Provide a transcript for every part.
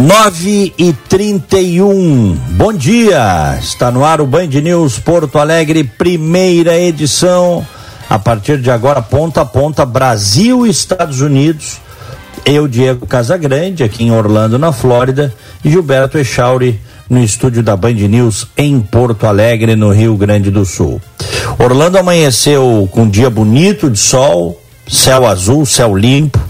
Nove e trinta e um. Bom dia. Está no ar o Band News Porto Alegre, primeira edição. A partir de agora, ponta a ponta, Brasil e Estados Unidos. Eu, Diego Casagrande, aqui em Orlando, na Flórida, e Gilberto Echauri, no estúdio da Band News em Porto Alegre, no Rio Grande do Sul. Orlando amanheceu com um dia bonito de sol, céu azul, céu limpo,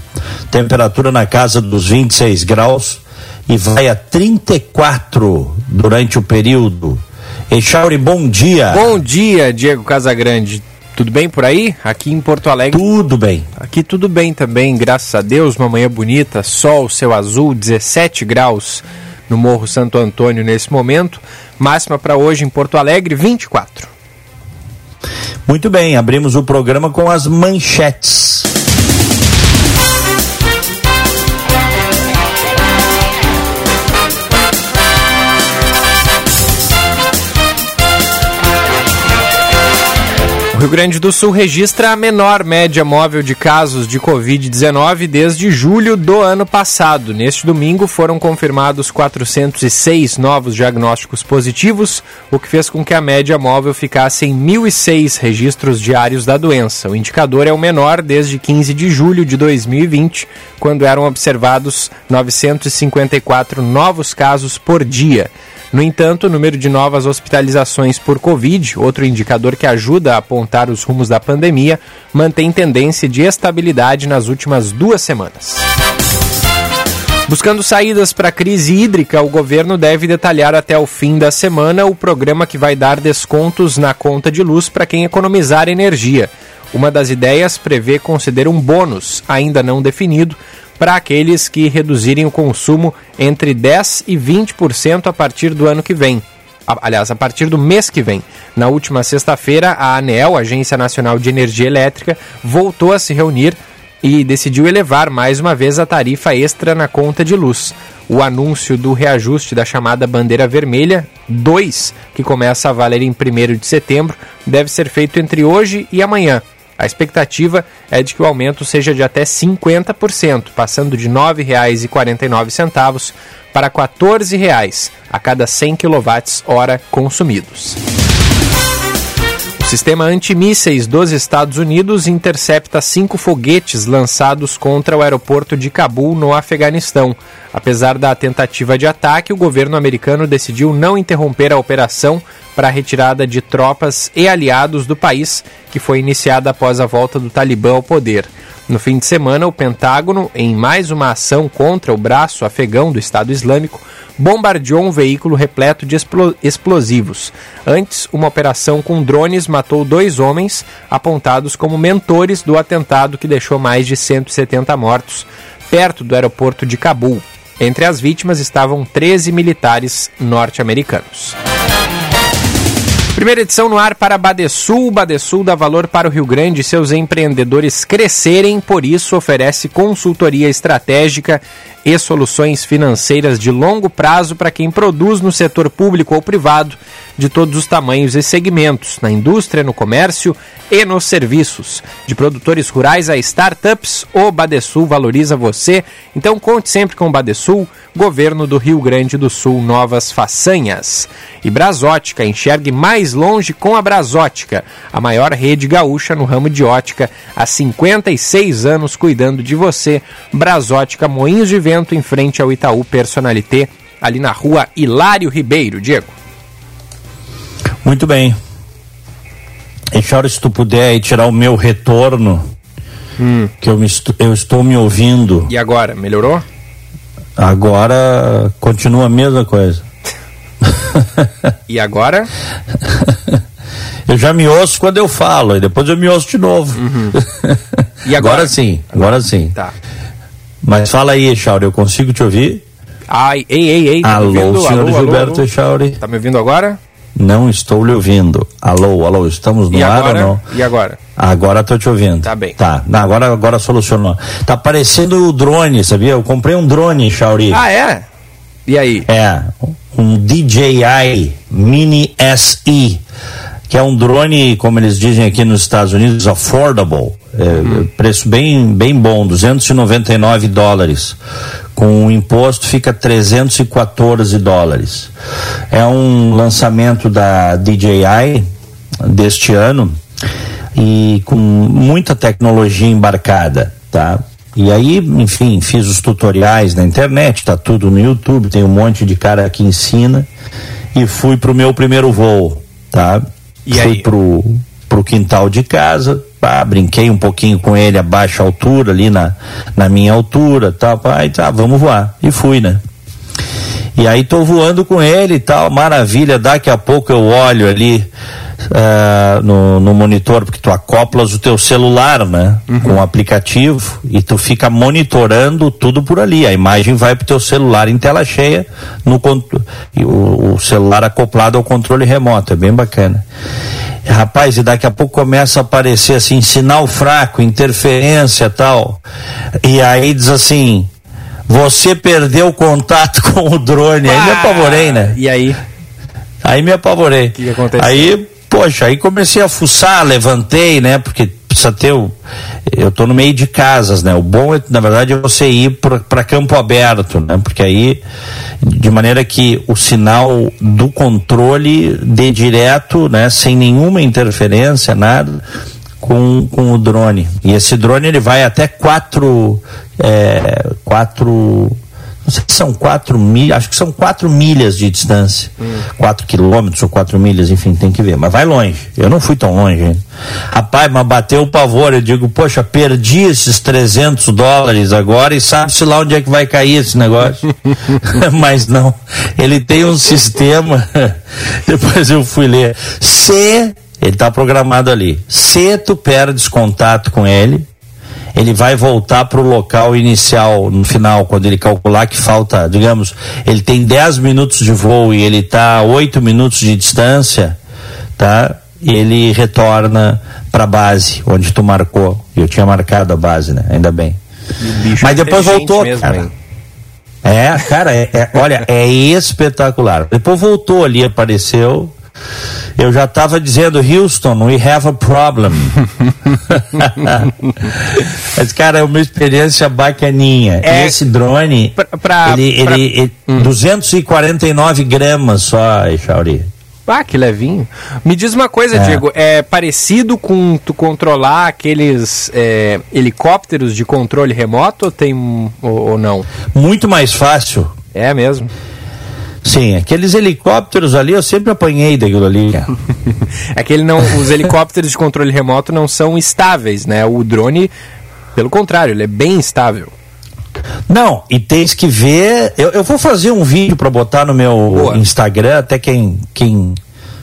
temperatura na casa dos 26 graus e vai a 34 durante o período. Echauri, bom dia. Bom dia, Diego Casagrande. Tudo bem por aí? Aqui em Porto Alegre. Tudo bem. Aqui tudo bem também, graças a Deus. Uma manhã bonita, sol, céu azul, 17 graus no Morro Santo Antônio nesse momento. Máxima para hoje em Porto Alegre, 24. Muito bem, abrimos o programa com as manchetes. Rio Grande do Sul registra a menor média móvel de casos de Covid-19 desde julho do ano passado. Neste domingo foram confirmados 406 novos diagnósticos positivos, o que fez com que a média móvel ficasse em 1.006 registros diários da doença. O indicador é o menor desde 15 de julho de 2020, quando eram observados 954 novos casos por dia. No entanto, o número de novas hospitalizações por Covid, outro indicador que ajuda a apontar os rumos da pandemia, mantém tendência de estabilidade nas últimas duas semanas. Buscando saídas para a crise hídrica, o governo deve detalhar até o fim da semana o programa que vai dar descontos na conta de luz para quem economizar energia. Uma das ideias prevê conceder um bônus, ainda não definido, para aqueles que reduzirem o consumo entre 10% e 20% a partir do ano que vem. Aliás, a partir do mês que vem. Na última sexta-feira, a ANEEL, Agência Nacional de Energia Elétrica, voltou a se reunir e decidiu elevar mais uma vez a tarifa extra na conta de luz. O anúncio do reajuste da chamada bandeira vermelha 2, que começa a valer em 1 de setembro, deve ser feito entre hoje e amanhã. A expectativa é de que o aumento seja de até 50%, passando de R$ 9,49 para R$ 14,00 a cada 100 kWh consumidos. Sistema antimísseis dos Estados Unidos intercepta cinco foguetes lançados contra o aeroporto de Cabul, no Afeganistão. Apesar da tentativa de ataque, o governo americano decidiu não interromper a operação para a retirada de tropas e aliados do país, que foi iniciada após a volta do Talibã ao poder. No fim de semana, o Pentágono, em mais uma ação contra o braço afegão do Estado Islâmico, bombardeou um veículo repleto de explosivos. Antes, uma operação com drones matou dois homens apontados como mentores do atentado que deixou mais de 170 mortos perto do aeroporto de Cabul. Entre as vítimas estavam 13 militares norte-americanos. Primeira edição no ar para Badesul. Badesul dá valor para o Rio Grande e seus empreendedores crescerem, por isso oferece consultoria estratégica e soluções financeiras de longo prazo para quem produz no setor público ou privado de todos os tamanhos e segmentos, na indústria, no comércio e nos serviços. De produtores rurais a startups, o Badesul valoriza você. Então conte sempre com o Badesul, governo do Rio Grande do Sul, novas façanhas. E Brasótica, enxergue mais longe com a Brasótica, a maior rede gaúcha no ramo de ótica, há 56 anos cuidando de você. Brasótica Moinhos de Vento, em frente ao Itaú Personalité, ali na rua Hilário Ribeiro. Diego. Muito bem. E se tu puder tirar o meu retorno, hum. que eu, me, eu estou me ouvindo. E agora, melhorou? Agora continua a mesma coisa. e agora? eu já me ouço quando eu falo, e depois eu me ouço de novo. Uhum. E agora? agora sim, agora sim. Tá. Mas fala aí, Chauro, eu consigo te ouvir? Ai, ei, ei, ei. Tá alô, senhor alô, Gilberto alô, alô. Chauri. Tá me ouvindo agora? Não estou lhe ouvindo. Alô, alô, estamos no ar ou não? E agora? Agora estou te ouvindo. Tá bem. Tá, agora, agora solucionou. Tá parecendo o drone, sabia? Eu comprei um drone, Chauri. Ah, é? E aí? É, um DJI Mini SE, que é um drone, como eles dizem aqui nos Estados Unidos, affordable. É, Preço bem, bem bom, 299 dólares. Com o imposto fica 314 dólares. É um lançamento da DJI deste ano e com muita tecnologia embarcada, tá? E aí, enfim, fiz os tutoriais na internet, tá tudo no YouTube, tem um monte de cara que ensina e fui pro meu primeiro voo, tá? E fui aí? pro pro quintal de casa, pá, brinquei um pouquinho com ele a baixa altura ali na, na minha altura, tal, pá, e tá, vamos voar. E fui, né? E aí tô voando com ele e tal, maravilha, daqui a pouco eu olho ali ah, no, no monitor, porque tu acoplas o teu celular, né? Com o aplicativo e tu fica monitorando tudo por ali. A imagem vai pro teu celular em tela cheia, no, o, o celular acoplado ao controle remoto, é bem bacana. Rapaz, e daqui a pouco começa a aparecer assim, sinal fraco, interferência tal. E aí diz assim, você perdeu o contato com o drone. Aí me apavorei, né? E aí? Aí me apavorei. O que aconteceu? Aí, poxa, aí comecei a fuçar, levantei, né? Porque precisa ter o. Eu tô no meio de casas, né? O bom é, na verdade, é você ir para campo aberto, né? Porque aí, de maneira que o sinal do controle dê direto, né? Sem nenhuma interferência, nada. Com, com o drone. E esse drone ele vai até quatro. É, quatro não sei se são quatro milhas, acho que são quatro milhas de distância. Quatro quilômetros ou quatro milhas, enfim, tem que ver. Mas vai longe. Eu não fui tão longe ainda. Rapaz, mas bateu o pavor. Eu digo, poxa, perdi esses 300 dólares agora e sabe-se lá onde é que vai cair esse negócio. mas não. Ele tem um sistema. Depois eu fui ler. Se. Ele está programado ali. Se tu perdes contato com ele, ele vai voltar para o local inicial no final, quando ele calcular que falta, digamos, ele tem 10 minutos de voo e ele está a 8 minutos de distância, tá? E ele retorna para a base, onde tu marcou. Eu tinha marcado a base, né? Ainda bem. Mas depois voltou, mesmo, cara. hein? É, cara, é- é- olha, é espetacular. Depois voltou ali, apareceu. Eu já estava dizendo, Houston, we have a problem. Mas, cara, é uma experiência bacaninha. É, esse drone, pra- pra- ele, pra- ele, ele 249 gramas só, Chauri. Ah, que levinho. Me diz uma coisa, É. Diego, é parecido com tu controlar aqueles é, helicópteros de controle remoto ou tem ou, ou não? Muito mais fácil. É mesmo. Sim, aqueles helicópteros ali, eu sempre apanhei daquilo ali. cara. É que ele não, os helicópteros de controle remoto não são estáveis, né? O drone, pelo contrário, ele é bem estável. Não, e tens que ver. Eu, eu vou fazer um vídeo para botar no meu Boa. Instagram, até quem, quem,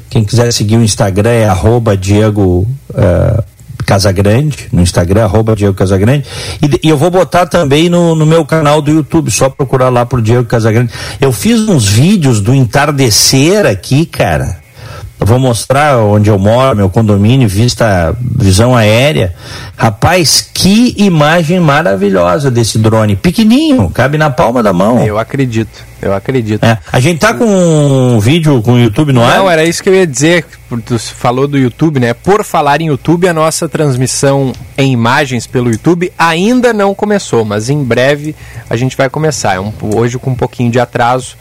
quem quiser seguir o Instagram é arroba Diego eh, Casagrande, no Instagram, arroba Diego Casagrande. E, e eu vou botar também no, no meu canal do YouTube, só procurar lá pro Diego Casagrande. Eu fiz uns vídeos do entardecer aqui, cara. Eu vou mostrar onde eu moro, meu condomínio, vista, visão aérea. Rapaz, que imagem maravilhosa desse drone. Pequenininho, cabe na palma da mão. Eu acredito, eu acredito. É, A gente tá com um vídeo com o YouTube no ar? Não, era isso que eu ia dizer. Tu falou do YouTube, né? Por falar em YouTube, a nossa transmissão em imagens pelo YouTube ainda não começou, mas em breve a gente vai começar. É um, hoje com um pouquinho de atraso,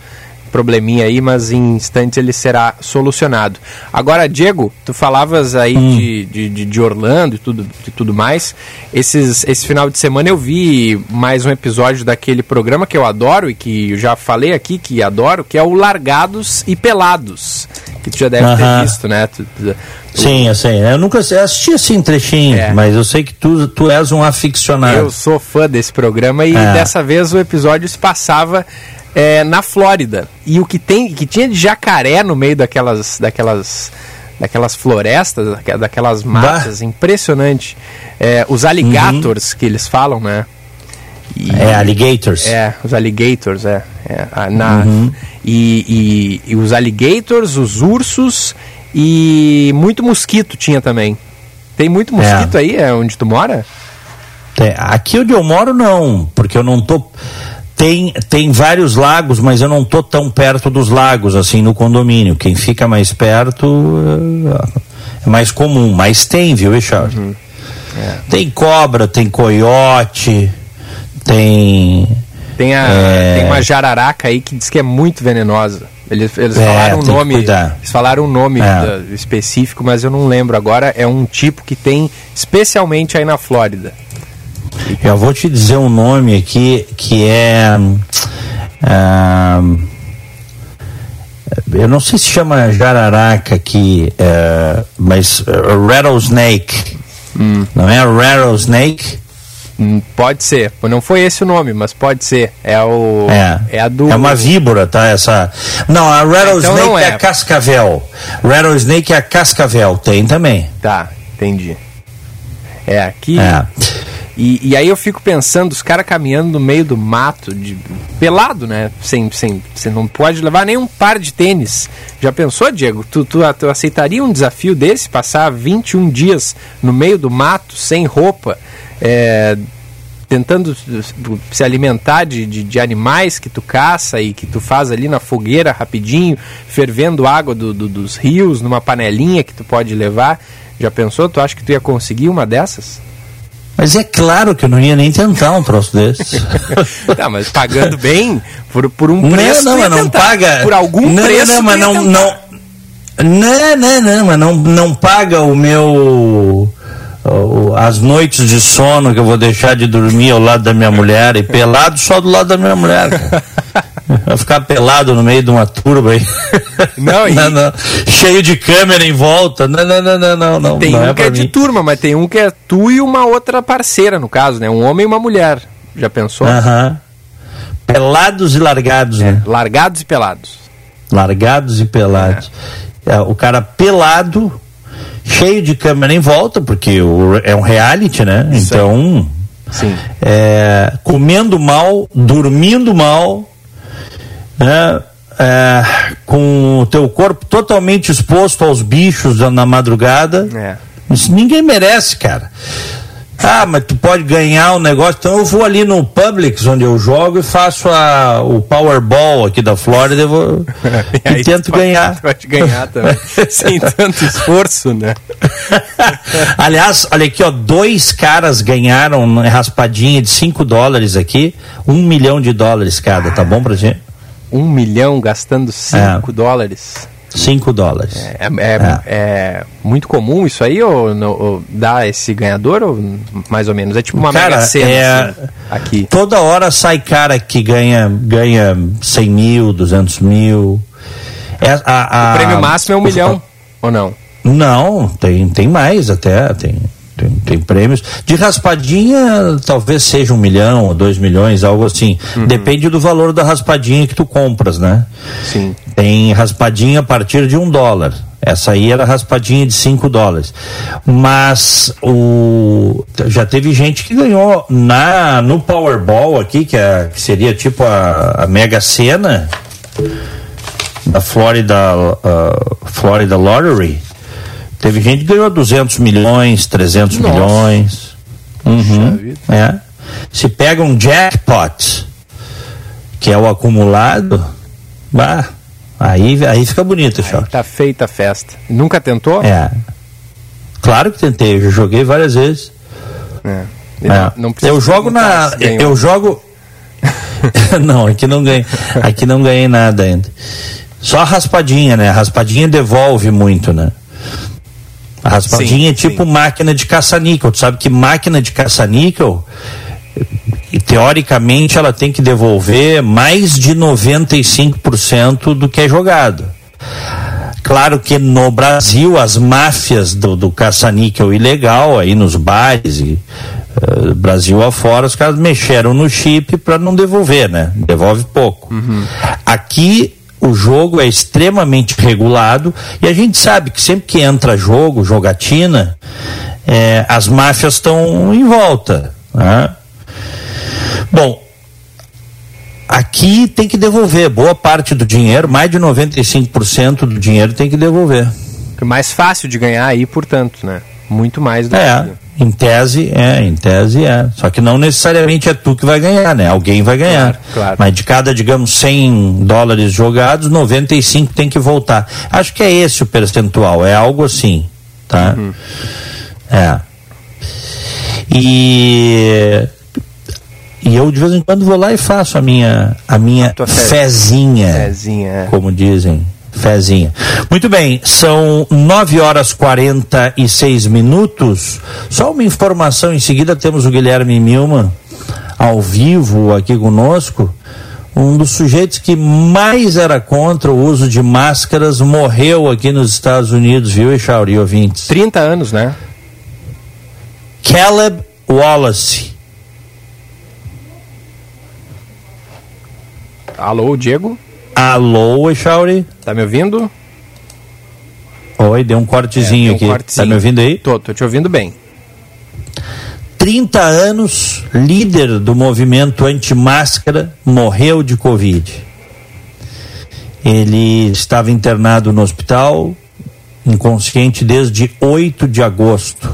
probleminha aí, mas em instantes ele será solucionado. Agora, Diego, tu falavas aí Hum. de, de, de- de Orlando e tudo, e tudo mais. Esses, esse final de semana eu vi mais um episódio daquele programa que eu adoro e que eu já falei aqui que adoro, que é o Largados e Pelados. Que tu já deve ter Aham. visto, né? Tu- tu- Sim, eu sei. Eu nunca assisti assim trechinho, É. mas eu sei que tu, tu és um aficionado. Eu sou fã desse programa e É. dessa vez o episódio se passava é, na Flórida. E o que tem, que tinha de jacaré no meio daquelas, daquelas, daquelas florestas, daque- daquelas matas, impressionante. É, os alligators que eles falam, né? E, É, alligators. É, os alligators, é. é na, e, e- e os alligators, os ursos e muito mosquito tinha também. Tem muito mosquito aí, é onde tu mora? É, aqui onde eu moro, não, porque eu não tô. Tem, tem vários lagos, mas eu não tô tão perto dos lagos, assim, no condomínio. Quem fica mais perto é, é mais comum. Mas tem, viu, Richard? Tem cobra, tem coiote, tem. Tem, a, É. tem uma jararaca aí que diz que é muito venenosa. Eles, eles É, falaram nome. Eles falaram um nome É. da- específico, mas eu não lembro agora. É um tipo que tem especialmente aí na Flórida. Eu vou te dizer um nome aqui que é. ah, eu não sei se chama jararaca aqui, eh, mas uh, rattlesnake. Não é rattlesnake? Hum, Pode ser. Não foi esse o nome, mas pode ser. É o. É. a do. É uma víbora, tá? Essa. Não, a rattlesnake então é. é. a cascavel. Rattlesnake é a cascavel, tem também. Tá, entendi. É, aqui. É. E, e aí eu fico pensando, os caras caminhando no meio do mato, de, pelado, né? Sem, sem, você não pode levar nem um par de tênis. Já pensou, Diego? Tu, tu, tu aceitaria um desafio desse? Passar 21 dias no meio do mato, sem roupa, é, tentando se alimentar de, de, de animais que tu caça e que tu faz ali na fogueira rapidinho, fervendo água do, do- dos rios numa panelinha que tu pode levar. Já pensou? Tu acha que tu ia conseguir uma dessas? Mas é claro que eu não ia nem tentar um troço desse. Tá, mas pagando bem, por, por um Não, preço. não, ia mas não paga. Por algum não, preço. Não, mas não, não. Não, não, não, mas não, não paga o meu. As noites de sono que eu vou deixar de dormir ao lado da minha mulher e pelado só do lado da minha mulher. cara. Vai ficar pelado no meio de uma turba aí. Não, e- Cheio de câmera em volta. Não, não, não, não, não. não Tem não um é que é de mim. turma, mas tem um que é tu e uma outra parceira, no caso, né? Um homem e uma mulher. Já pensou? Aham. Pelados e largados, né? Largados e pelados. largados e pelados. É, o cara pelado, cheio de câmera em volta, porque o- é um reality, né? Então, Sim. é, comendo mal, dormindo mal, né? É, com o teu corpo totalmente exposto aos bichos na- na madrugada. É. Isso ninguém merece, cara. Ah, mas tu pode ganhar um negócio. Então eu vou ali no Publix, onde eu jogo, e faço a, o Powerball aqui da Flórida eu vou, e, tu tento pode- ganhar. Pode ganhar também. Sem tanto esforço, né? Aliás, olha aqui, ó, dois caras ganharam raspadinha de 5 dólares aqui, um milhão de dólares cada, tá bom pra gente? Um milhão gastando 5 dólares. 5 dólares. É, é- é muito comum isso aí, ou, não- ou dá esse ganhador, ou mais ou menos? É tipo uma Cara, mega cena é- assim, aqui. Toda hora sai cara que ganha, ganha 100 mil, 200 mil. É, a- a- O prêmio máximo é um milhão, ou não? Não, tem, tem mais até, tem, tem, tem prêmios. De raspadinha, talvez seja um milhão ou dois milhões, algo assim. Depende do valor da raspadinha que tu compras, né? Sim. Tem raspadinha a partir de um dólar. Essa aí era raspadinha de 5 dólares. Mas o já teve gente que ganhou na no Powerball aqui, que, é, que seria tipo a, a Mega Sena da Florida, uh, Florida Lottery. Teve gente que ganhou 200 milhões, 300 Nossa. milhões. Uhum, é. Se pega um jackpot, que é o acumulado, bah, aí, aí fica bonito, Short. tá feita a festa. Nunca tentou? É. Claro que tentei, eu já joguei várias vezes. É. É. Não, não eu jogo na. Eu jogo. não, aqui não ganhei. Aqui não ganhei nada ainda. Só a raspadinha, né? A raspadinha devolve muito, né? A raspadinha Sim, é tipo sim. máquina de caça-níquel. Tu sabe que máquina de caça-níquel, teoricamente, ela tem que devolver mais de 95% do que é jogado. Claro que no Brasil as máfias do, do caça-níquel ilegal aí nos bares e eh, Brasil afora, os caras mexeram no chip para não devolver, né? Devolve pouco. Aqui o jogo é extremamente regulado e a gente sabe que sempre que entra jogo, jogatina, eh, as máfias estão em volta. Né? Bom, aqui tem que devolver boa parte do dinheiro, mais de 95% do dinheiro tem que devolver. É mais fácil de ganhar aí, portanto, né? Muito mais do é, que... em tese é, em tese é. Só que não necessariamente é tu que vai ganhar, né? Alguém vai ganhar. Claro, claro. Mas de cada, digamos, 100 dólares jogados, 95 tem que voltar. Acho que é esse o percentual, é algo assim, tá? Uhum. É. E e eu de vez em quando vou lá e faço a minha a minha fezinha, fezinha é. como dizem, fezinha. Muito bem, são 9 horas 46 minutos. Só uma informação em seguida temos o Guilherme Milman ao vivo aqui conosco. Um dos sujeitos que mais era contra o uso de máscaras morreu aqui nos Estados Unidos, viu, Echauri, ouvintes? 30 anos, né? Caleb Wallace. Alô, Diego? Alô, Echauri? Tá me ouvindo? Oi, deu um cortezinho é, um aqui. Cortezinho. Tá me ouvindo aí? Tô, tô te ouvindo bem. 30 anos, líder do movimento anti-máscara, morreu de Covid. Ele estava internado no hospital, inconsciente desde 8 de agosto.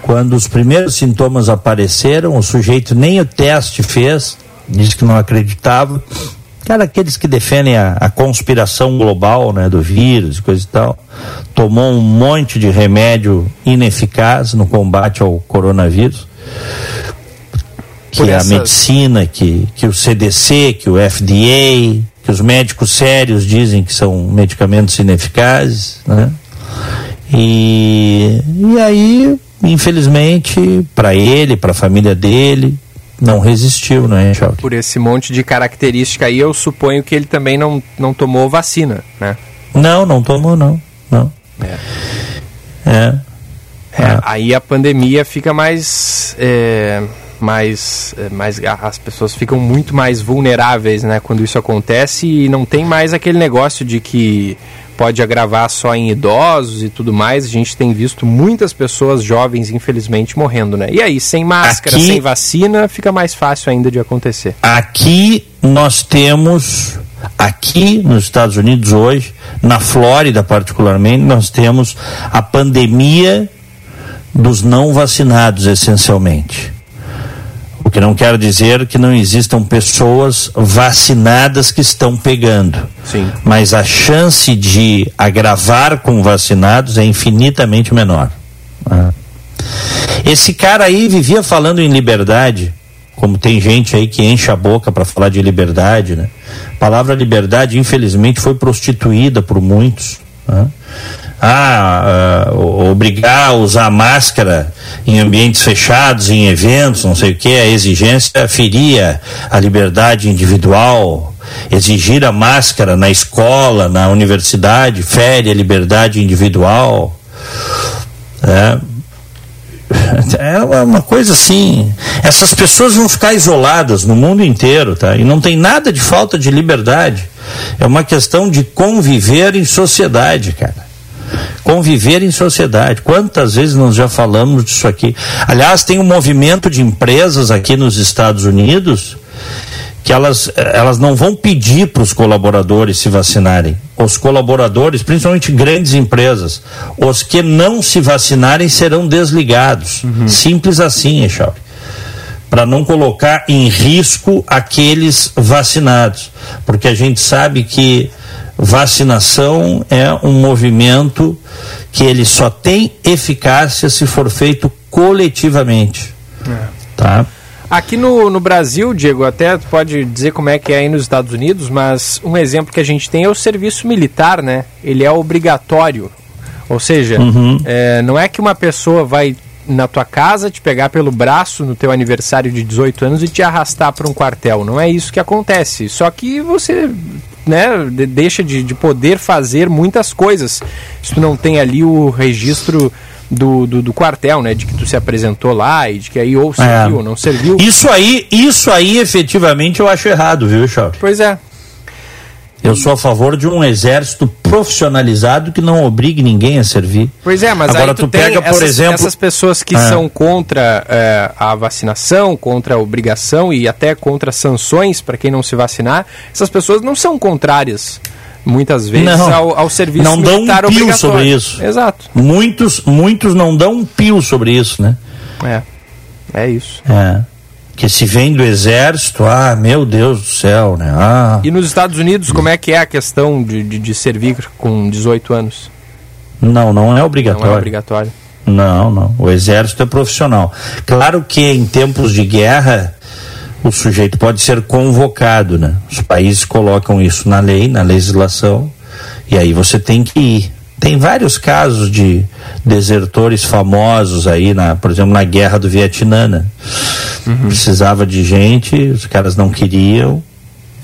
Quando os primeiros sintomas apareceram, o sujeito nem o teste fez, disse que não acreditava. Cara, aqueles que defendem a, a conspiração global né, do vírus e coisa e tal, tomou um monte de remédio ineficaz no combate ao coronavírus. Que é a medicina, que, que o CDC, que o FDA, que os médicos sérios dizem que são medicamentos ineficazes, né? E, e aí infelizmente, para ele, para a família dele, não resistiu, né, Chalk? Por esse monte de característica aí, eu suponho que ele também não, não tomou vacina, né? Não, não tomou, não. não. É. É. é. Aí a pandemia fica mais. É, mais, é, mais. As pessoas ficam muito mais vulneráveis, né? Quando isso acontece e não tem mais aquele negócio de que pode agravar só em idosos e tudo mais. A gente tem visto muitas pessoas jovens, infelizmente, morrendo, né? E aí, sem máscara, aqui, sem vacina, fica mais fácil ainda de acontecer. Aqui nós temos, aqui nos Estados Unidos hoje, na Flórida particularmente, nós temos a pandemia dos não vacinados, essencialmente. O que não quer dizer que não existam pessoas vacinadas que estão pegando. Sim. Mas a chance de agravar com vacinados é infinitamente menor. Né? Esse cara aí vivia falando em liberdade, como tem gente aí que enche a boca para falar de liberdade, né? A palavra liberdade, infelizmente, foi prostituída por muitos. Né? Ah, uh, obrigar a usar máscara em ambientes fechados, em eventos, não sei o que, a exigência feria a liberdade individual, exigir a máscara na escola, na universidade, fere a liberdade individual. É, é uma coisa assim. Essas pessoas vão ficar isoladas no mundo inteiro, tá? E não tem nada de falta de liberdade. É uma questão de conviver em sociedade, cara conviver em sociedade. Quantas vezes nós já falamos disso aqui? Aliás, tem um movimento de empresas aqui nos Estados Unidos que elas, elas não vão pedir para os colaboradores se vacinarem. Os colaboradores, principalmente grandes empresas, os que não se vacinarem serão desligados. Uhum. Simples assim, Echau. Para não colocar em risco aqueles vacinados. Porque a gente sabe que vacinação é um movimento que ele só tem eficácia se for feito coletivamente. É. Tá? Aqui no, no Brasil, Diego, até pode dizer como é que é aí nos Estados Unidos, mas um exemplo que a gente tem é o serviço militar, né? Ele é obrigatório. Ou seja, uhum. é, não é que uma pessoa vai na tua casa, te pegar pelo braço no teu aniversário de 18 anos e te arrastar para um quartel. Não é isso que acontece. Só que você né, deixa de, de poder fazer muitas coisas se tu não tem ali o registro do, do, do, quartel, né? De que tu se apresentou lá e de que aí ou serviu é. ou não serviu. Isso aí, isso aí efetivamente eu acho errado, viu, Chauri? Pois é. Eu sou a favor de um exército profissionalizado que não obrigue ninguém a servir. Pois é, mas Agora, tu, tu pega, por essas, exemplo, essas pessoas que é. são contra é, a vacinação, contra a obrigação e até contra sanções para quem não se vacinar, essas pessoas não são contrárias muitas vezes não, ao, ao serviço não dão um pio sobre isso. Exato. Muitos, muitos não dão um pio sobre isso, né? É. É isso. É. Que se vem do exército, ah, meu Deus do céu, né? Ah. E nos Estados Unidos, como é que é a questão de, de, de servir com 18 anos? Não, não é obrigatório. Não é obrigatório. Não, não. O exército é profissional. Claro que em tempos de guerra o sujeito pode ser convocado, né? Os países colocam isso na lei, na legislação, e aí você tem que ir. Tem vários casos de desertores famosos aí, na, por exemplo, na guerra do Vietnã. Né? Uhum. Precisava de gente, os caras não queriam,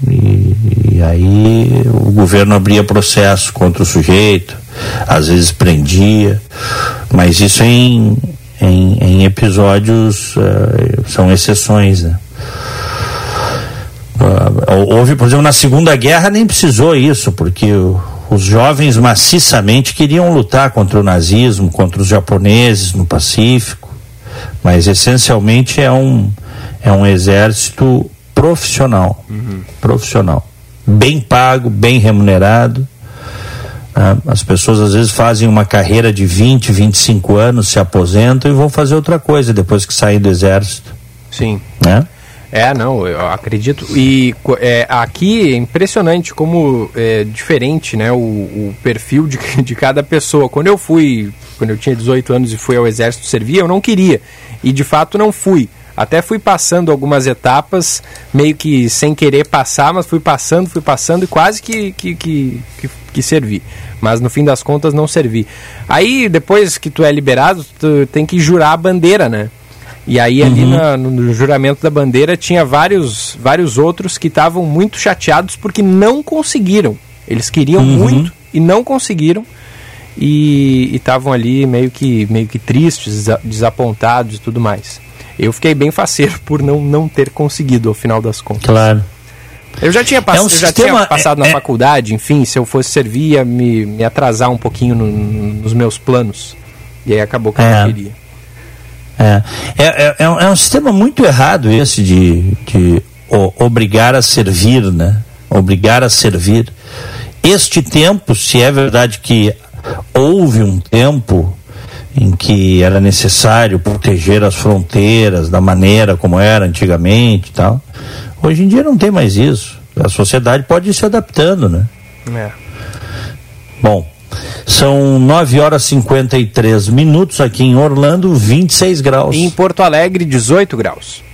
e, e, aí o governo abria processo contra o sujeito, às vezes prendia, mas isso em, em, em episódios uh, são exceções. Né? Uh, houve, por exemplo, na Segunda Guerra nem precisou isso, porque o, os jovens maciçamente queriam lutar contra o nazismo, contra os japoneses no Pacífico, mas essencialmente é um, é um exército profissional, uhum. profissional, bem pago, bem remunerado. Né? As pessoas às vezes fazem uma carreira de 20, 25 anos, se aposentam e vão fazer outra coisa depois que saem do exército. Sim. Né? É, não, eu acredito. E é, aqui é impressionante como é diferente né, o, o, perfil de, de cada pessoa. Quando eu fui, quando eu tinha 18 anos e fui ao exército servir, eu não queria. E de fato não fui. Até fui passando algumas etapas, meio que sem querer passar, mas fui passando, fui passando e quase que, que, que, que, que servi. Mas no fim das contas não servi. Aí depois que tu é liberado, tu tem que jurar a bandeira, né? E aí ali uhum. na, no juramento da bandeira tinha vários, vários outros que estavam muito chateados porque não conseguiram. Eles queriam uhum. muito e não conseguiram. E estavam ali meio que, meio que tristes, desapontados e tudo mais. Eu fiquei bem faceiro por não, não ter conseguido, ao final das contas. Claro. Eu já tinha, pass é um já sistema, tinha passado é, na é... faculdade, enfim, se eu fosse servir ia me, me atrasar um pouquinho no, nos meus planos. E aí acabou que eu não é. queria. É, é, é, um, é um sistema muito errado esse de, de o, obrigar a servir, né? Obrigar a servir. Este tempo, se é verdade que houve um tempo em que era necessário proteger as fronteiras da maneira como era antigamente e tal, hoje em dia não tem mais isso. A sociedade pode ir se adaptando, né? É. Bom, são 9 horas e 53 minutos aqui em Orlando, 26 graus. Em Porto Alegre, 18 graus.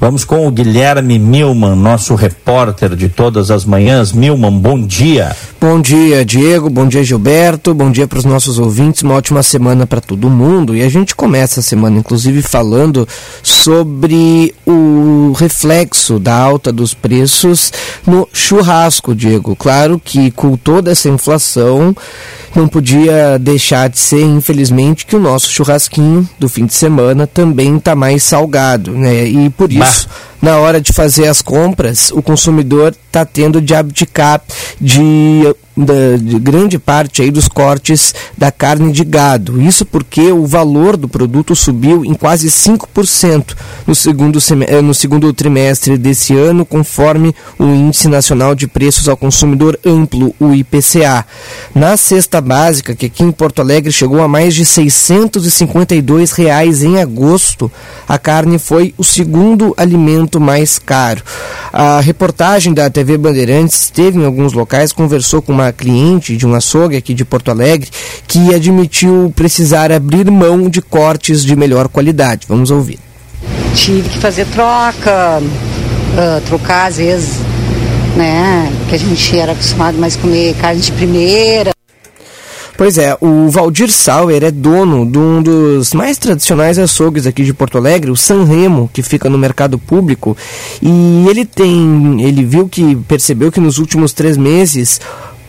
Vamos com o Guilherme Milman, nosso repórter de todas as manhãs. Milman, bom dia. Bom dia, Diego. Bom dia, Gilberto. Bom dia para os nossos ouvintes. Uma ótima semana para todo mundo. E a gente começa a semana, inclusive, falando sobre o reflexo da alta dos preços no churrasco, Diego. Claro que com toda essa inflação não podia deixar de ser, infelizmente, que o nosso churrasquinho do fim de semana também está mais salgado, né? E por isso, bah. na hora de fazer as compras, o consumidor está tendo de abdicar de da, de grande parte aí dos cortes da carne de gado. Isso porque o valor do produto subiu em quase 5% no segundo, eh, no segundo trimestre desse ano, conforme o Índice Nacional de Preços ao Consumidor Amplo, o IPCA. Na cesta básica, que aqui em Porto Alegre chegou a mais de 652 reais em agosto, a carne foi o segundo alimento mais caro. A reportagem da TV Bandeirantes esteve em alguns locais, conversou com uma cliente de um açougue aqui de Porto Alegre que admitiu precisar abrir mão de cortes de melhor qualidade. Vamos ouvir. Tive que fazer troca, uh, trocar às vezes, né? Que a gente era acostumado mais a comer carne de primeira. Pois é, o Valdir Sauer é dono de um dos mais tradicionais açougues aqui de Porto Alegre, o Sanremo, que fica no mercado público, e ele tem, ele viu que, percebeu que nos últimos três meses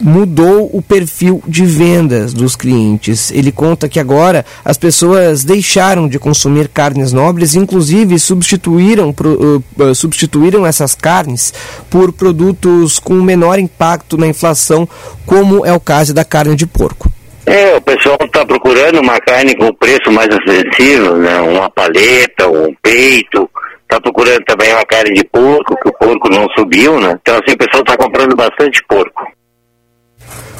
mudou o perfil de vendas dos clientes. Ele conta que agora as pessoas deixaram de consumir carnes nobres, inclusive substituíram, uh, substituíram essas carnes por produtos com menor impacto na inflação, como é o caso da carne de porco. É, o pessoal está procurando uma carne com preço mais acessível, né? uma paleta, um peito, está procurando também uma carne de porco, que o porco não subiu, né? Então assim, o pessoal está comprando bastante porco.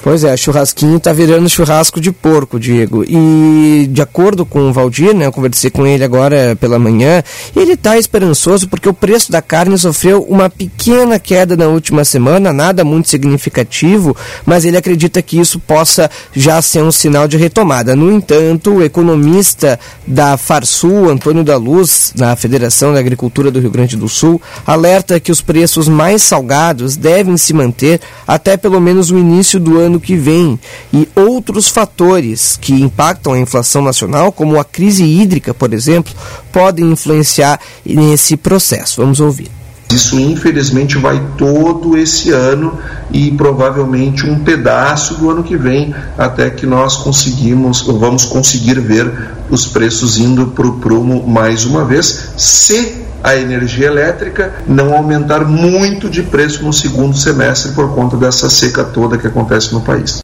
Pois é, churrasquinho tá virando churrasco de porco, Diego. E de acordo com o Valdir, né, eu conversei com ele agora pela manhã, ele tá esperançoso porque o preço da carne sofreu uma pequena queda na última semana, nada muito significativo, mas ele acredita que isso possa já ser um sinal de retomada. No entanto, o economista da Farsul, Antônio da Luz, na Federação da Agricultura do Rio Grande do Sul, alerta que os preços mais salgados devem se manter até pelo menos o início do ano ano que vem e outros fatores que impactam a inflação nacional, como a crise hídrica, por exemplo, podem influenciar nesse processo. Vamos ouvir. Isso infelizmente vai todo esse ano e provavelmente um pedaço do ano que vem, até que nós conseguimos, vamos conseguir ver os preços indo para o prumo mais uma vez, se a energia elétrica não aumentar muito de preço no segundo semestre por conta dessa seca toda que acontece no país.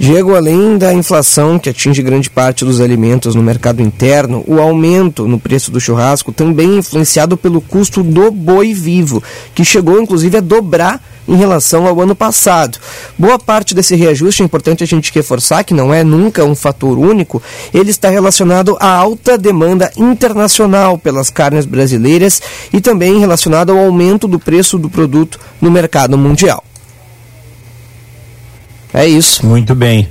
Diego, além da inflação que atinge grande parte dos alimentos no mercado interno, o aumento no preço do churrasco também é influenciado pelo custo do boi vivo, que chegou inclusive a dobrar em relação ao ano passado. Boa parte desse reajuste, é importante a gente reforçar que não é nunca um fator único, ele está relacionado à alta demanda internacional pelas carnes brasileiras e também relacionado ao aumento do preço do produto no mercado mundial. É isso. Muito bem.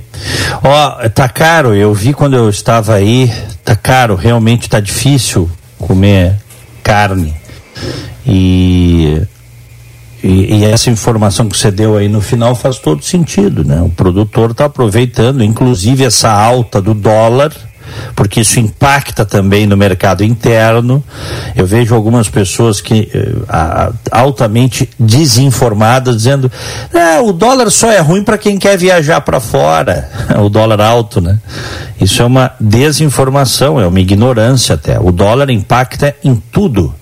Ó, tá caro, eu vi quando eu estava aí, tá caro, realmente tá difícil comer carne. E, e, e, essa informação que você deu aí no final faz todo sentido, né? O produtor está aproveitando, inclusive essa alta do dólar, porque isso impacta também no mercado interno. Eu vejo algumas pessoas que eh, altamente desinformadas dizendo: é, o dólar só é ruim para quem quer viajar para fora, o dólar alto, né? Isso é uma desinformação, é uma ignorância até. O dólar impacta em tudo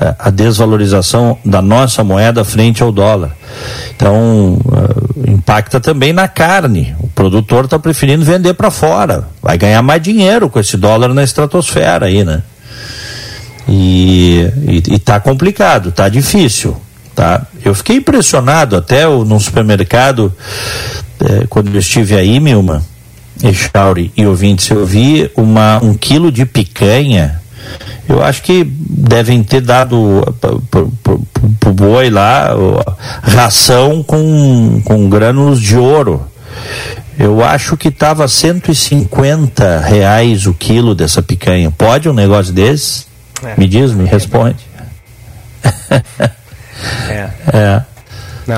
eh, a desvalorização da nossa moeda frente ao dólar. Então, uh, impacta também na carne. O produtor está preferindo vender para fora. Vai ganhar mais dinheiro com esse dólar na estratosfera aí, né? E, e, e tá complicado, tá difícil. Tá? Eu fiquei impressionado até no supermercado, eh, quando eu estive aí, Milma, Echauri e ouvintes, eu vi uma, um quilo de picanha eu acho que devem ter dado para o boi lá ração com, com grânulos de ouro. Eu acho que estava 150 reais o quilo dessa picanha. Pode um negócio desse? É. Me diz, me responde. É. é.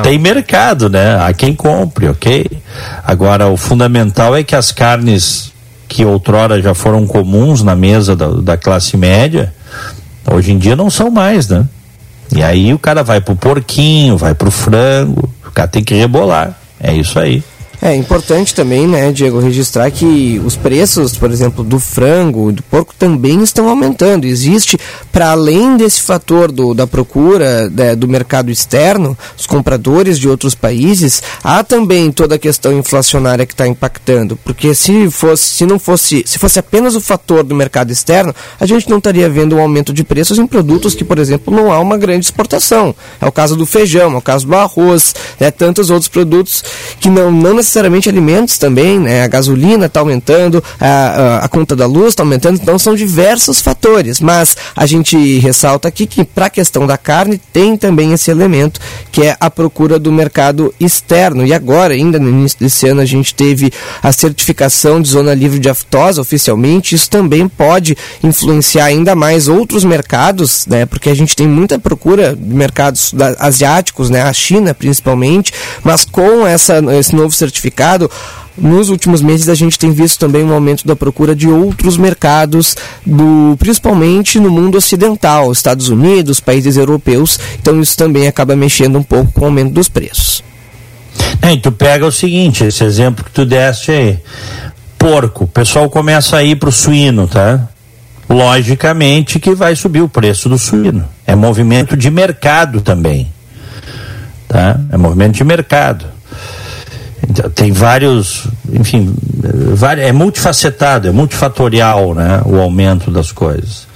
Tem mercado, né? Há quem compre, ok? Agora, o fundamental é que as carnes que outrora já foram comuns na mesa da, da classe média, hoje em dia não são mais, né? E aí o cara vai pro porquinho, vai pro frango, o cara tem que rebolar. É isso aí. É importante também, né, Diego, registrar que os preços, por exemplo, do frango do porco também estão aumentando. Existe, para além desse fator do, da procura né, do mercado externo, os compradores de outros países, há também toda a questão inflacionária que está impactando. Porque se fosse, se não fosse, se fosse apenas o fator do mercado externo, a gente não estaria vendo um aumento de preços em produtos que, por exemplo, não há uma grande exportação. É o caso do feijão, é o caso do arroz, né, tantos outros produtos que não, não necessariamente necessariamente alimentos também, né? A gasolina está aumentando, a, a, a, conta da luz está aumentando, então são diversos fatores. Mas a gente ressalta aqui que para a questão da carne tem também esse elemento que é a procura do mercado externo. E agora, ainda no início desse ano, a gente teve a certificação de zona livre de aftosa oficialmente. Isso também pode influenciar ainda mais outros mercados, né? Porque a gente tem muita procura de mercados asiáticos, né? A China principalmente, mas com essa, esse novo certificado certificado, nos últimos meses a gente tem visto também um aumento da procura de outros mercados, do, principalmente no mundo ocidental, Estados Unidos, países europeus. Então isso também acaba mexendo um pouco com o aumento dos preços. É, e tu pega o seguinte, esse exemplo que tu deste aí. Porco, o pessoal começa a ir pro suíno, tá? Logicamente que vai subir o preço do suíno. É movimento de mercado também. Tá? É movimento de mercado. Então, tem vários, enfim, é multifacetado, é multifatorial, né? O aumento das coisas.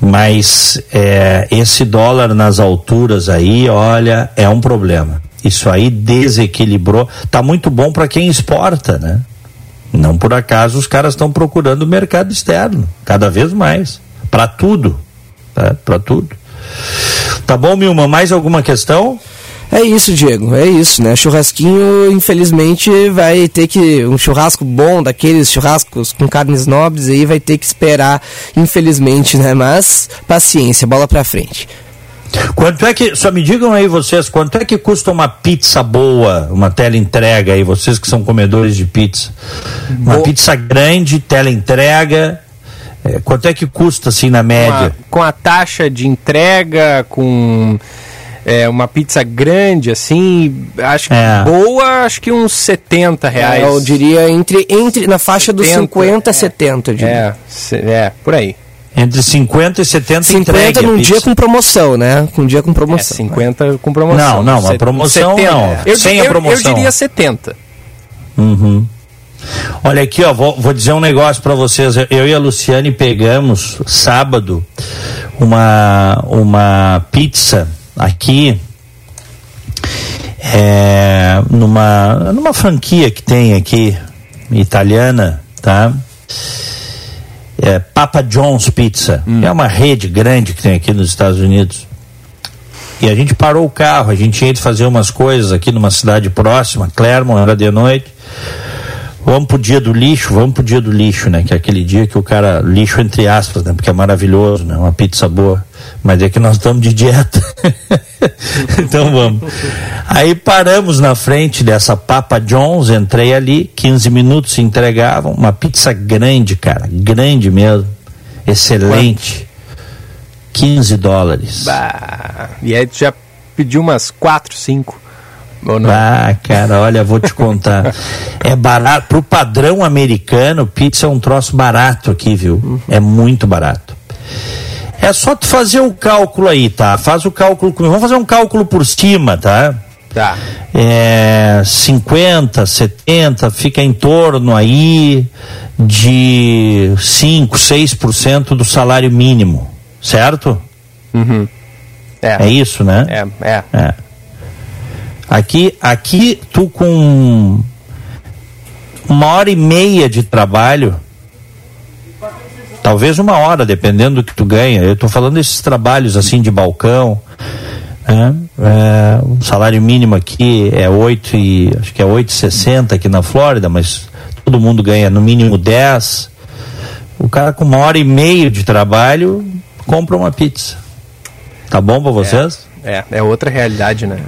Mas é, esse dólar nas alturas aí, olha, é um problema. Isso aí desequilibrou. Tá muito bom para quem exporta, né? Não por acaso os caras estão procurando o mercado externo, cada vez mais, para tudo, tá? para tudo. Tá bom, Milma? Mais alguma questão? É isso, Diego, é isso, né? Churrasquinho, infelizmente, vai ter que. Um churrasco bom, daqueles churrascos com carnes nobres aí, vai ter que esperar, infelizmente, né? Mas, paciência, bola pra frente. Quanto é que, só me digam aí vocês, quanto é que custa uma pizza boa, uma tela entrega aí, vocês que são comedores de pizza? Uma pizza grande, tela entrega, é, quanto é que custa assim na média? Com a, com a taxa de entrega, com é, uma pizza grande, assim, acho que é. boa, acho que uns 70 reais. eu diria entre, entre na faixa 70, dos 50 a é, 70, eu diria. É, é, por aí. Entre 50 e 70 50 num dia com promoção, né? Com um dia com promoção. É, 50 com promoção. Não, não, a promoção 70. não. Eu, Sem eu, a promoção. Eu diria 70. Uhum. Olha aqui, ó, vou, vou dizer um negócio para vocês. Eu e a Luciane pegamos sábado uma uma pizza aqui é, numa numa franquia que tem aqui italiana, tá? é, Papa John's Pizza. Hum. É uma rede grande que tem aqui nos Estados Unidos. E a gente parou o carro, a gente ia fazer umas coisas aqui numa cidade próxima, Clermont, era de noite. Vamos pro dia do lixo, vamos pro dia do lixo, né? Que é aquele dia que o cara, lixo entre aspas, né? Porque é maravilhoso, né? Uma pizza boa. Mas é que nós estamos de dieta. então vamos. Aí paramos na frente dessa Papa John's, entrei ali, 15 minutos se entregavam, uma pizza grande, cara, grande mesmo, excelente. 15 dólares. Bah, e aí tu já pediu umas 4, 5. Ah, cara, olha, vou te contar. é barato. Pro padrão americano, pizza é um troço barato aqui, viu? Uhum. É muito barato. É só tu fazer o cálculo aí, tá? Faz o cálculo comigo. Vamos fazer um cálculo por cima, tá? Tá. É, 50, 70, fica em torno aí de 5, 6% do salário mínimo, certo? Uhum. É. é isso, né? É, é. é. Aqui, aqui tu com uma hora e meia de trabalho, talvez uma hora, dependendo do que tu ganha. Eu estou falando desses trabalhos assim de balcão. Né? É, o salário mínimo aqui é 8 e acho que é 8,60 aqui na Flórida, mas todo mundo ganha no mínimo 10. O cara com uma hora e meia de trabalho compra uma pizza. Tá bom para vocês? É, é, é outra realidade, né?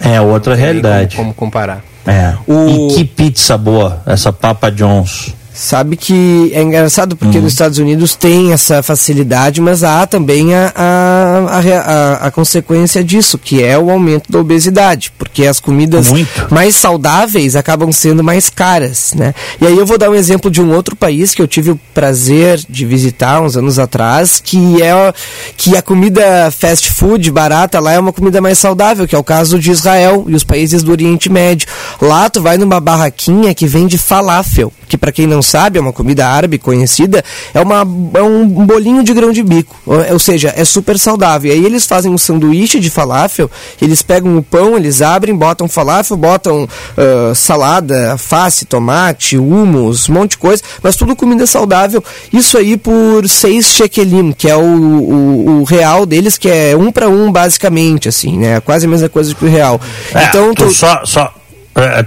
É outra realidade. Como, como comparar. É. O... E que pizza boa, essa Papa John's. Sabe que é engraçado porque uhum. nos Estados Unidos tem essa facilidade, mas há também a, a, a, a, consequência disso, que é o aumento da obesidade, porque as comidas Muito. mais saudáveis acabam sendo mais caras, né? E aí eu vou dar um exemplo de um outro país que eu tive o prazer de visitar uns anos atrás, que é que a comida fast food barata lá é uma comida mais saudável, que é o caso de Israel e os países do Oriente Médio. Lá tu vai numa barraquinha que vende falafel, que para quem não sabe, é uma comida árabe conhecida, é, uma, é um bolinho de grão de bico, ou seja, é super saudável. E aí eles fazem um sanduíche de falafel, eles pegam o pão, eles abrem, botam falafel, botam uh, salada, face, tomate, humus, um monte de coisa, mas tudo comida saudável. Isso aí por seis shekelim, que é o, o, o real deles, que é um para um basicamente, assim, né? Quase a mesma coisa que o real. É, então, tu... só, só é,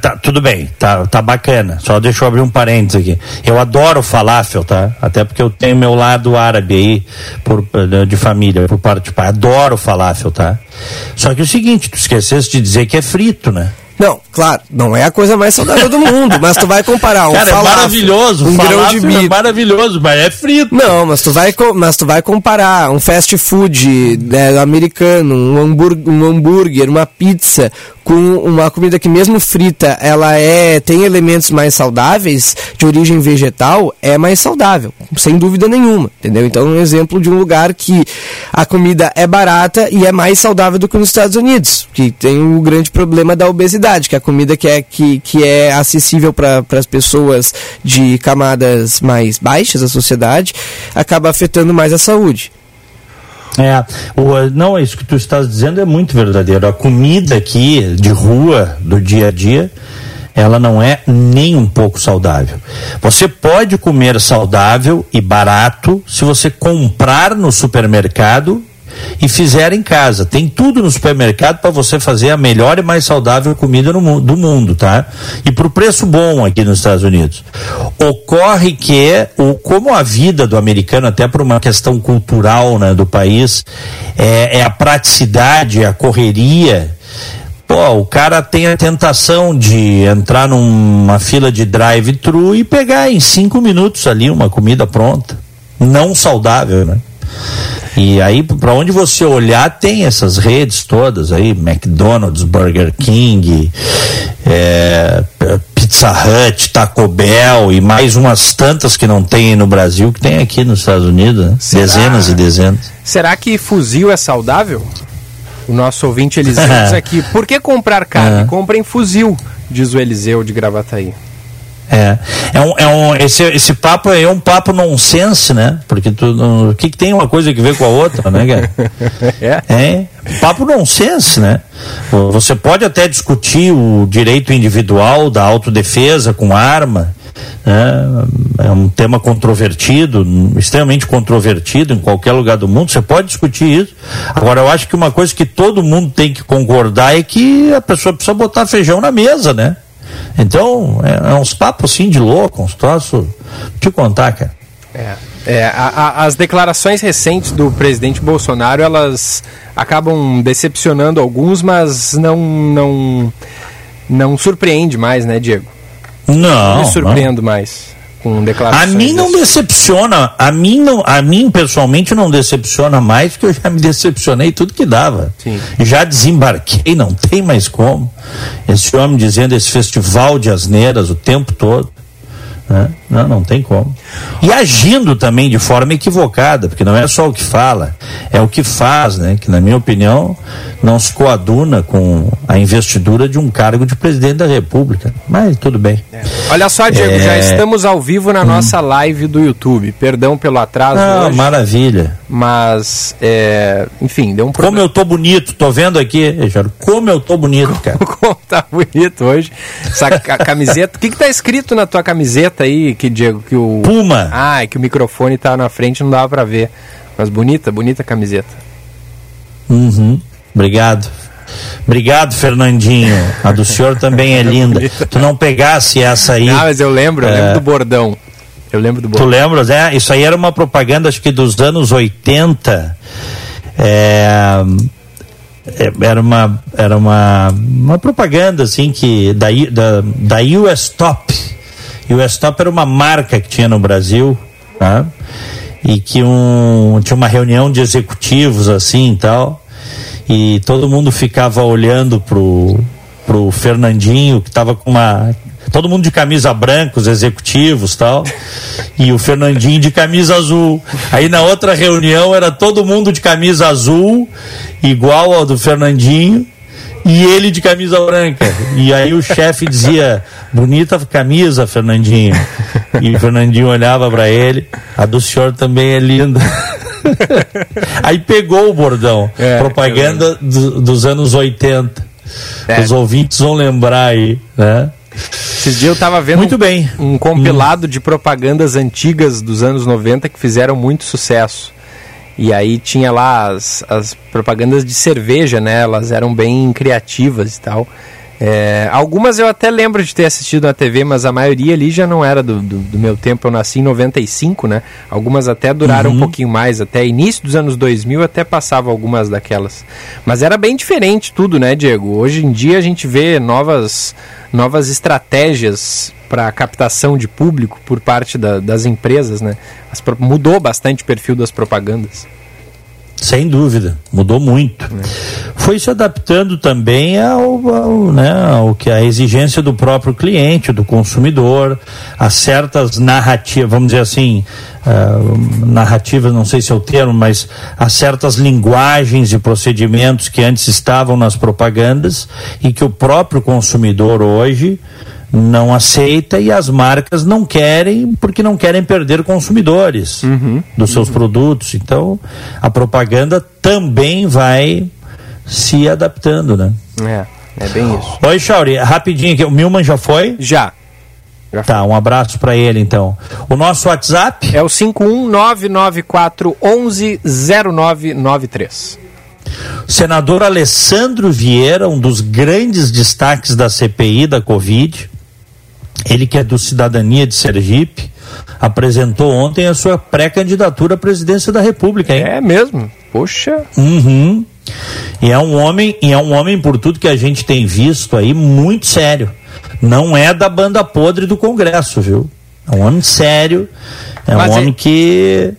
tá, tudo bem, tá, tá bacana. Só deixa eu abrir um parênteses aqui. Eu adoro falafel, tá? Até porque eu tenho meu lado árabe aí, por, eh, de família, por parte de pai. Adoro falafel, tá? Só que é o seguinte, tu esquecesse de dizer que é frito, né? Não, claro, não é a coisa mais saudável do mundo, mas tu vai comparar um Cara, falafel, é maravilhoso, um grão de milho. É maravilhoso, mas é frito. Não, mas tu vai, mas tu vai comparar um fast food né, americano, um hambúrguer, uma pizza com uma comida que mesmo frita, ela é tem elementos mais saudáveis, de origem vegetal, é mais saudável, sem dúvida nenhuma, entendeu? Então, um exemplo de um lugar que a comida é barata e é mais saudável do que nos Estados Unidos, que tem o grande problema da obesidade, que a comida que é, que, que é acessível para as pessoas de camadas mais baixas da sociedade acaba afetando mais a saúde. É, o, não, isso que tu estás dizendo é muito verdadeiro. A comida aqui de rua, do dia a dia, ela não é nem um pouco saudável. Você pode comer saudável e barato se você comprar no supermercado e fizer em casa. Tem tudo no supermercado para você fazer a melhor e mais saudável comida no, do mundo, tá? E por preço bom aqui nos Estados Unidos. Ocorre que, o, como a vida do americano, até por uma questão cultural né, do país, é, é a praticidade, a correria. Pô, o cara tem a tentação de entrar numa fila de drive-thru e pegar em cinco minutos ali uma comida pronta. Não saudável, né? E aí, para onde você olhar, tem essas redes todas aí, McDonald's, Burger King, é, Pizza Hut, Taco Bell e mais umas tantas que não tem no Brasil, que tem aqui nos Estados Unidos, né? dezenas e dezenas. Será que fuzil é saudável? O nosso ouvinte Eliseu diz aqui, por que comprar carne? É. Comprem fuzil, diz o Eliseu de Gravataí. É, é um, é um, esse, esse papo é um papo nonsense, né? Porque tu, o que, que tem uma coisa que ver com a outra, né, cara? é. é papo nonsense, né? Você pode até discutir o direito individual da autodefesa com arma, né? é um tema controvertido, extremamente controvertido em qualquer lugar do mundo. Você pode discutir isso. Agora, eu acho que uma coisa que todo mundo tem que concordar é que a pessoa precisa botar feijão na mesa, né? Então, é, é uns papos assim de louco, uns troços. Te contar, cara. É. É, a, a, as declarações recentes do presidente Bolsonaro, elas acabam decepcionando alguns, mas não não não surpreende mais, né, Diego? Não. Não surpreendo não. mais com declarações. A mim não decepciona, a mim não, a mim pessoalmente não decepciona mais, porque eu já me decepcionei tudo que dava. Sim. Já desembarquei, não tem mais como. Esse homem dizendo esse festival de asneiras o tempo todo. Né? Não, não tem como. E agindo também de forma equivocada, porque não é só o que fala, é o que faz, né? Que na minha opinião não se coaduna com a investidura de um cargo de presidente da República. Mas tudo bem. É. Olha só, Diego, é... já estamos ao vivo na hum. nossa live do YouTube. Perdão pelo atraso. Ah, hoje, maravilha. Mas, é... enfim, deu um problema. Como eu tô bonito, tô vendo aqui, Jairo, como eu tô bonito, cara. como tá bonito hoje. Essa camiseta. O que que tá escrito na tua camiseta aí, que Diego? que o. Puma! Ah, é que o microfone tá na frente não dava para ver. Mas bonita, bonita camiseta. Uhum. Obrigado. Obrigado, Fernandinho. A do senhor também é linda. Tu não pegasse essa aí. Ah, mas eu lembro, eu lembro é. do bordão. Eu lembro do bordão. Tu lembras? É, isso aí era uma propaganda, acho que dos anos 80. É, é, era uma, era uma, uma propaganda assim que da, da, da US Top e o Estop era uma marca que tinha no Brasil, tá? E que um, tinha uma reunião de executivos assim e tal. E todo mundo ficava olhando pro, pro Fernandinho, que estava com uma. Todo mundo de camisa branca, os executivos tal. E o Fernandinho de camisa azul. Aí na outra reunião era todo mundo de camisa azul, igual ao do Fernandinho e ele de camisa branca. E aí o chefe dizia: Bonita camisa, Fernandinho. E o Fernandinho olhava para ele: A do senhor também é linda. aí pegou o bordão. É, propaganda do, dos anos 80. É. Os ouvintes vão lembrar aí, né? Esses dias eu estava vendo muito bem. um compilado hum. de propagandas antigas dos anos 90 que fizeram muito sucesso. E aí tinha lá as, as propagandas de cerveja, né? Elas eram bem criativas e tal. É, algumas eu até lembro de ter assistido na TV, mas a maioria ali já não era do, do, do meu tempo. Eu nasci em 95, né? Algumas até duraram uhum. um pouquinho mais, até início dos anos 2000 até passava algumas daquelas. Mas era bem diferente tudo, né, Diego? Hoje em dia a gente vê novas, novas estratégias para captação de público por parte da, das empresas, né? As, mudou bastante o perfil das propagandas. Sem dúvida, mudou muito. É. foi se adaptando também ao, ao, né, ao que a exigência do próprio cliente, do consumidor, a certas narrativas, vamos dizer assim, uh, narrativas, não sei se é o termo, mas a certas linguagens e procedimentos que antes estavam nas propagandas e que o próprio consumidor hoje não aceita e as marcas não querem porque não querem perder consumidores uhum, dos seus uhum. produtos. Então, a propaganda também vai se adaptando, né? É, é bem isso. Oi, Chauri, rapidinho aqui, o Milman já foi? Já. já tá, um abraço para ele então. O nosso WhatsApp é o 51994110993. Senador Alessandro Vieira, um dos grandes destaques da CPI da Covid, ele que é do Cidadania de Sergipe, apresentou ontem a sua pré-candidatura à presidência da República, hein? É mesmo? Poxa. Uhum. E é um homem, e é um homem por tudo que a gente tem visto aí muito sério. Não é da banda podre do Congresso, viu? É um homem sério. É Mas um homem que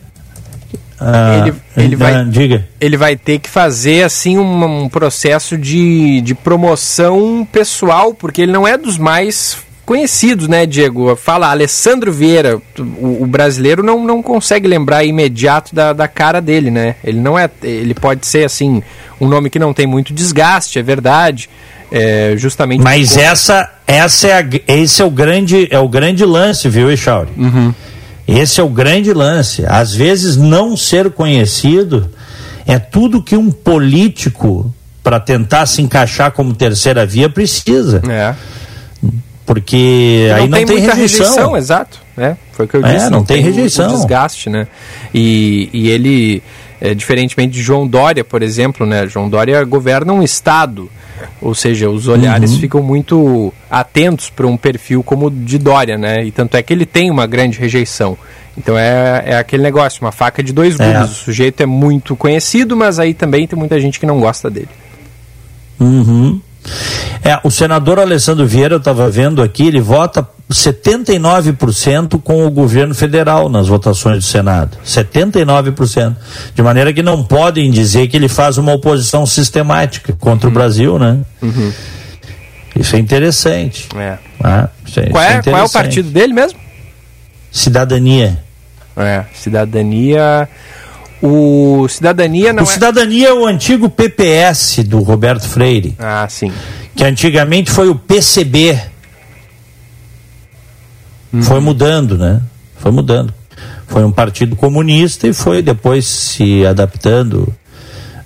ah, ele, ele, vai, ah, diga. ele vai ter que fazer assim um, um, processo de, de promoção pessoal, porque ele não é dos mais conhecidos, né, Diego? Fala, Alessandro Vieira, o, o, brasileiro não, não consegue lembrar imediato da, da cara dele, né? Ele não é, ele pode ser assim um nome que não tem muito desgaste, é verdade. É, justamente. Mas essa, essa é a, esse é o grande, é o grande lance, viu, Echauri? Uhum. Esse é o grande lance. Às vezes não ser conhecido é tudo que um político para tentar se encaixar como terceira via precisa. É porque não aí não tem, tem muita rejeição. rejeição. exato, né? Foi o que eu é, disse. Não, não tem, tem rejeição. desgaste, né? E, e ele, é, diferentemente de João Dória, por exemplo, né? João Dória governa um estado, ou seja, os olhares uhum. ficam muito atentos para um perfil como o de Dória, né? E tanto é que ele tem uma grande rejeição. Então é, é aquele negócio, uma faca de dois gumes. É. O sujeito é muito conhecido, mas aí também tem muita gente que não gosta dele. Uhum. É, o senador Alessandro Vieira, eu estava vendo aqui, ele vota 79% com o governo federal nas votações do Senado. 79%. De maneira que não podem dizer que ele faz uma oposição sistemática contra uhum. o Brasil, né? Uhum. Isso é interessante. É. Ah, isso é, qual, é, isso é qual é o partido dele mesmo? Cidadania. É, cidadania. O Cidadania não o é... Cidadania é o antigo PPS do Roberto Freire. Ah, sim. Que antigamente foi o PCB. Uhum. Foi mudando, né? Foi mudando. Foi um partido comunista e foi depois se adaptando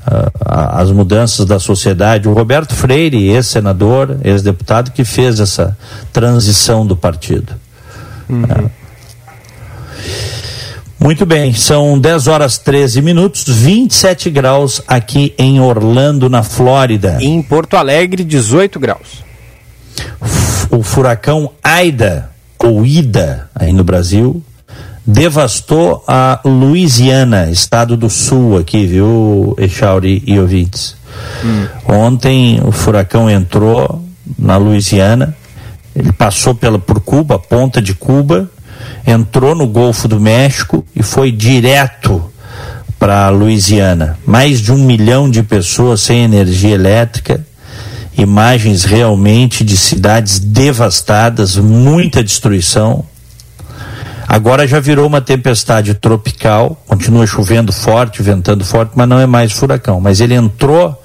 uh, às mudanças da sociedade. O Roberto Freire, ex-senador, ex-deputado, que fez essa transição do partido. Uhum. Uh, muito bem, são 10 horas 13 minutos, 27 graus aqui em Orlando, na Flórida. Em Porto Alegre, 18 graus. O furacão Aida, ou Ida, aí no Brasil, devastou a Louisiana, estado do sul aqui, viu, Echauri e ouvintes. Hum. Ontem o furacão entrou na Louisiana, ele passou pela, por Cuba, ponta de Cuba, entrou no Golfo do México e foi direto para Louisiana. Mais de um milhão de pessoas sem energia elétrica, imagens realmente de cidades devastadas, muita destruição. Agora já virou uma tempestade tropical, continua chovendo forte, ventando forte, mas não é mais furacão. Mas ele entrou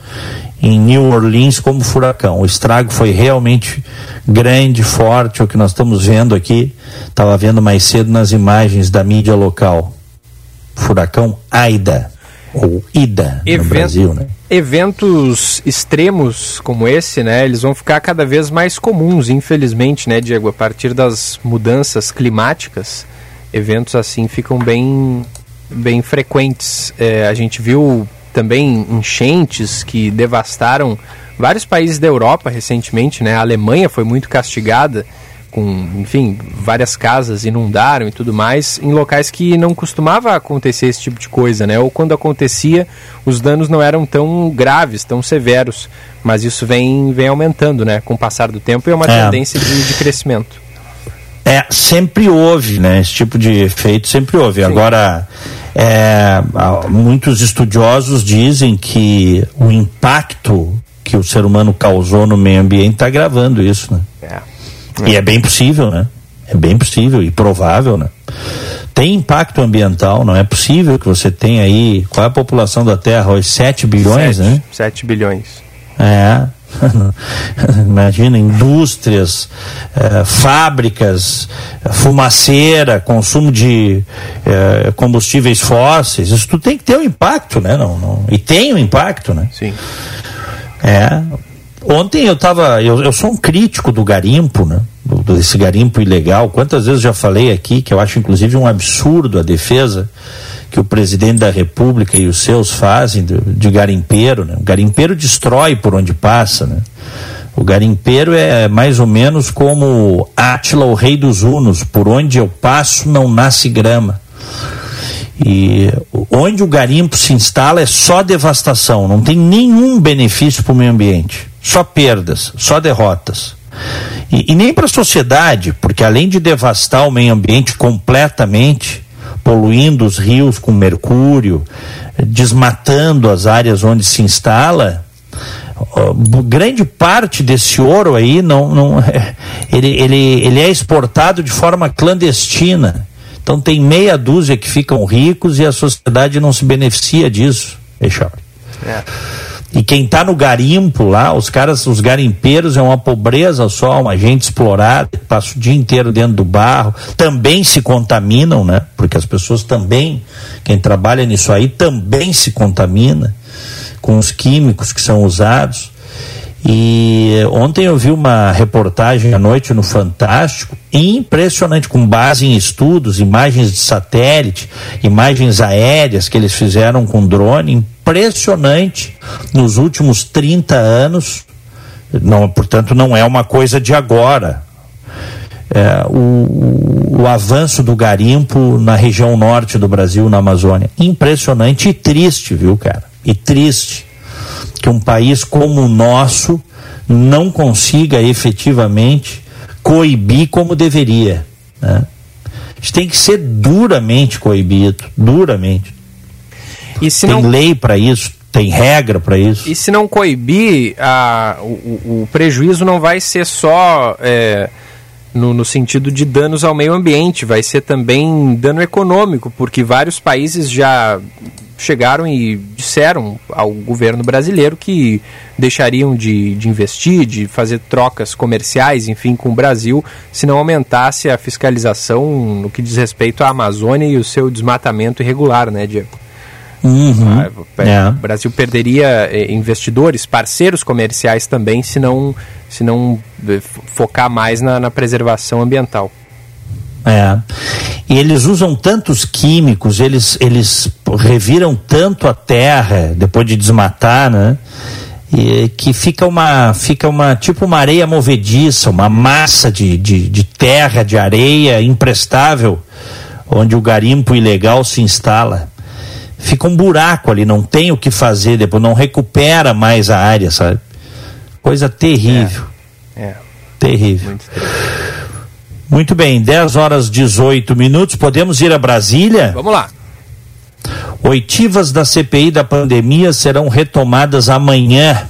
em New Orleans como furacão. O estrago foi realmente grande, forte, é o que nós estamos vendo aqui. Estava vendo mais cedo nas imagens da mídia local. Furacão Aida, ou Ida Event, no Brasil, né? Eventos extremos como esse, né, eles vão ficar cada vez mais comuns, infelizmente, né, Diego, a partir das mudanças climáticas, eventos assim ficam bem, bem frequentes. É, a gente viu também enchentes que devastaram vários países da Europa recentemente, né? A Alemanha foi muito castigada com, enfim, várias casas inundaram e tudo mais, em locais que não costumava acontecer esse tipo de coisa, né? Ou quando acontecia, os danos não eram tão graves, tão severos, mas isso vem, vem aumentando, né? Com o passar do tempo e é uma é. tendência de, de crescimento. É, sempre houve, né? Esse tipo de efeito sempre houve. Sim. Agora, é, muitos estudiosos dizem que o impacto que o ser humano causou no meio ambiente está gravando isso, né? É. E é bem possível, né? É bem possível e provável, né? Tem impacto ambiental, não é possível que você tenha aí. Qual é a população da Terra hoje? 7 bilhões, 7, né? 7 bilhões. É. Imagina, indústrias, eh, fábricas, fumaceira, consumo de eh, combustíveis fósseis, isso tudo tem que ter um impacto, né? Não, não, e tem um impacto, né? Sim. É. Ontem eu estava, eu, eu sou um crítico do garimpo, né? Desse garimpo ilegal. Quantas vezes já falei aqui que eu acho inclusive um absurdo a defesa que o presidente da República e os seus fazem de, de garimpeiro. Né? O garimpeiro destrói por onde passa. Né? O garimpeiro é mais ou menos como Átila, o rei dos Hunos: por onde eu passo não nasce grama. E onde o garimpo se instala é só devastação, não tem nenhum benefício para o meio ambiente, só perdas, só derrotas. E, e nem para a sociedade, porque além de devastar o meio ambiente completamente, poluindo os rios com mercúrio, desmatando as áreas onde se instala, grande parte desse ouro aí não, não ele, ele, ele é exportado de forma clandestina. Então tem meia dúzia que ficam ricos e a sociedade não se beneficia disso, Echauri. É. E quem está no garimpo lá, os caras, os garimpeiros é uma pobreza só, uma gente explorada, passa o dia inteiro dentro do barro, também se contaminam, né? Porque as pessoas também, quem trabalha nisso aí, também se contamina com os químicos que são usados. E ontem eu vi uma reportagem à noite no Fantástico, impressionante, com base em estudos, imagens de satélite, imagens aéreas que eles fizeram com drone, impressionante nos últimos 30 anos. Não, portanto, não é uma coisa de agora. É, o, o avanço do garimpo na região norte do Brasil, na Amazônia. Impressionante e triste, viu, cara? E triste que um país como o nosso não consiga efetivamente coibir como deveria. Né? A gente tem que ser duramente coibido, duramente. E se tem não... lei para isso, tem regra para isso. E se não coibir, a, o, o, prejuízo não vai ser só é, no, no, sentido de danos ao meio ambiente, vai ser também dano econômico, porque vários países já chegaram e disseram ao governo brasileiro que deixariam de, de investir, de fazer trocas comerciais, enfim, com o Brasil, se não aumentasse a fiscalização no que diz respeito à Amazônia e o seu desmatamento irregular, né, Diego? Uhum. Ah, é. O Brasil perderia eh, investidores, parceiros comerciais também, se não, se não eh, focar mais na, na preservação ambiental. É. E eles usam tantos químicos, eles, eles reviram tanto a terra depois de desmatar, né? E, que fica uma, fica uma tipo uma areia movediça, uma massa de, de, de terra, de areia imprestável, onde o garimpo ilegal se instala. Fica um buraco ali, não tem o que fazer depois, não recupera mais a área, sabe? Coisa terrível. É. é. Terrível. Muito terrível. Muito bem, 10 horas 18 minutos. Podemos ir a Brasília? Vamos lá. Oitivas da CPI da pandemia serão retomadas amanhã.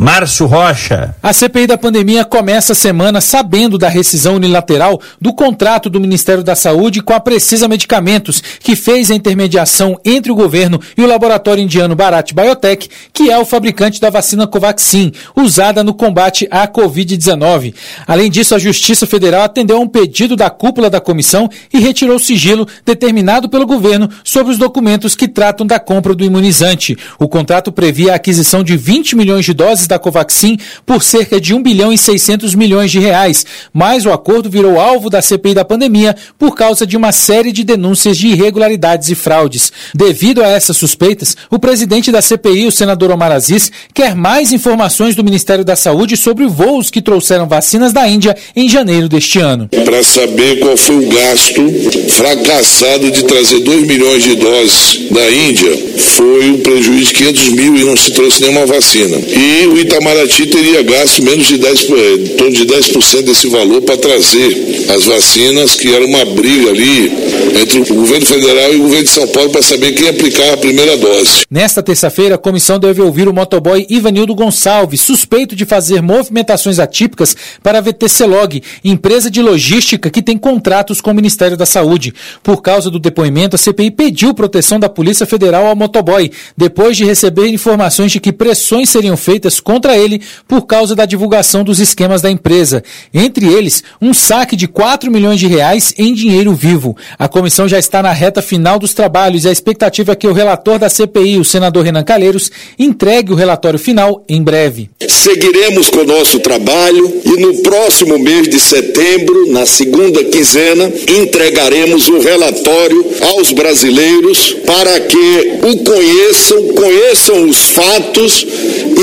Márcio Rocha. A CPI da pandemia começa a semana sabendo da rescisão unilateral do contrato do Ministério da Saúde com a Precisa Medicamentos, que fez a intermediação entre o governo e o laboratório indiano Bharat Biotech, que é o fabricante da vacina Covaxin, usada no combate à Covid-19. Além disso, a Justiça Federal atendeu a um pedido da cúpula da comissão e retirou o sigilo determinado pelo governo sobre os documentos que tratam da compra do imunizante. O contrato previa a aquisição de 20 milhões de doses da Covaxin por cerca de 1 bilhão e 600 milhões de reais, mas o acordo virou alvo da CPI da pandemia por causa de uma série de denúncias de irregularidades e fraudes. Devido a essas suspeitas, o presidente da CPI, o senador Omar Aziz, quer mais informações do Ministério da Saúde sobre voos que trouxeram vacinas da Índia em janeiro deste ano. Para saber qual foi o gasto fracassado de trazer 2 milhões de doses da Índia, foi um prejuízo de 500 mil e não se trouxe nenhuma vacina. E o Itamaraty teria gasto menos de 10%, em torno de 10% desse valor para trazer as vacinas, que era uma briga ali entre o governo federal e o governo de São Paulo para saber quem aplicar a primeira dose. Nesta terça-feira, a comissão deve ouvir o motoboy Ivanildo Gonçalves, suspeito de fazer movimentações atípicas para a VTC Log, empresa de logística que tem contratos com o Ministério da Saúde. Por causa do depoimento, a CPI pediu proteção da Polícia Federal ao motoboy, depois de receber informações de que pressões seriam feitas contra ele por causa da divulgação dos esquemas da empresa. Entre eles, um saque de 4 milhões de reais em dinheiro vivo. A comissão já está na reta final dos trabalhos e a expectativa é que o relator da CPI, o senador Renan Calheiros, entregue o relatório final em breve. Seguiremos com o nosso trabalho e no próximo mês de setembro, na segunda quinzena, entregaremos o relatório aos brasileiros para que o conheçam, conheçam os fatos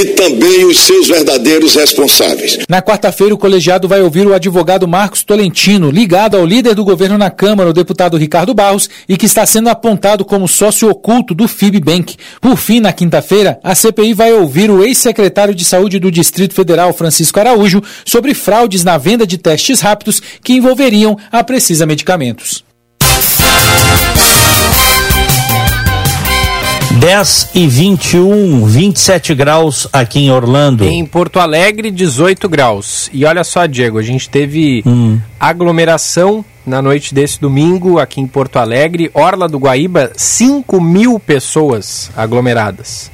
e também os seus verdadeiros responsáveis. Na quarta-feira, o colegiado vai ouvir o advogado Marcos Tolentino, ligado ao líder do governo na Câmara, o deputado Ricardo Barros, e que está sendo apontado como sócio oculto do FIBBank. Por fim, na quinta-feira, a CPI vai ouvir o ex-secretário de Saúde do Distrito Federal, Francisco Araújo, sobre fraudes na venda de testes rápidos que envolveriam a Precisa Medicamentos. 10 e 21, 27 graus aqui em Orlando. Em Porto Alegre, 18 graus. E olha só, Diego, a gente teve hum. aglomeração na noite desse domingo aqui em Porto Alegre. Orla do Guaíba, 5 mil pessoas aglomeradas.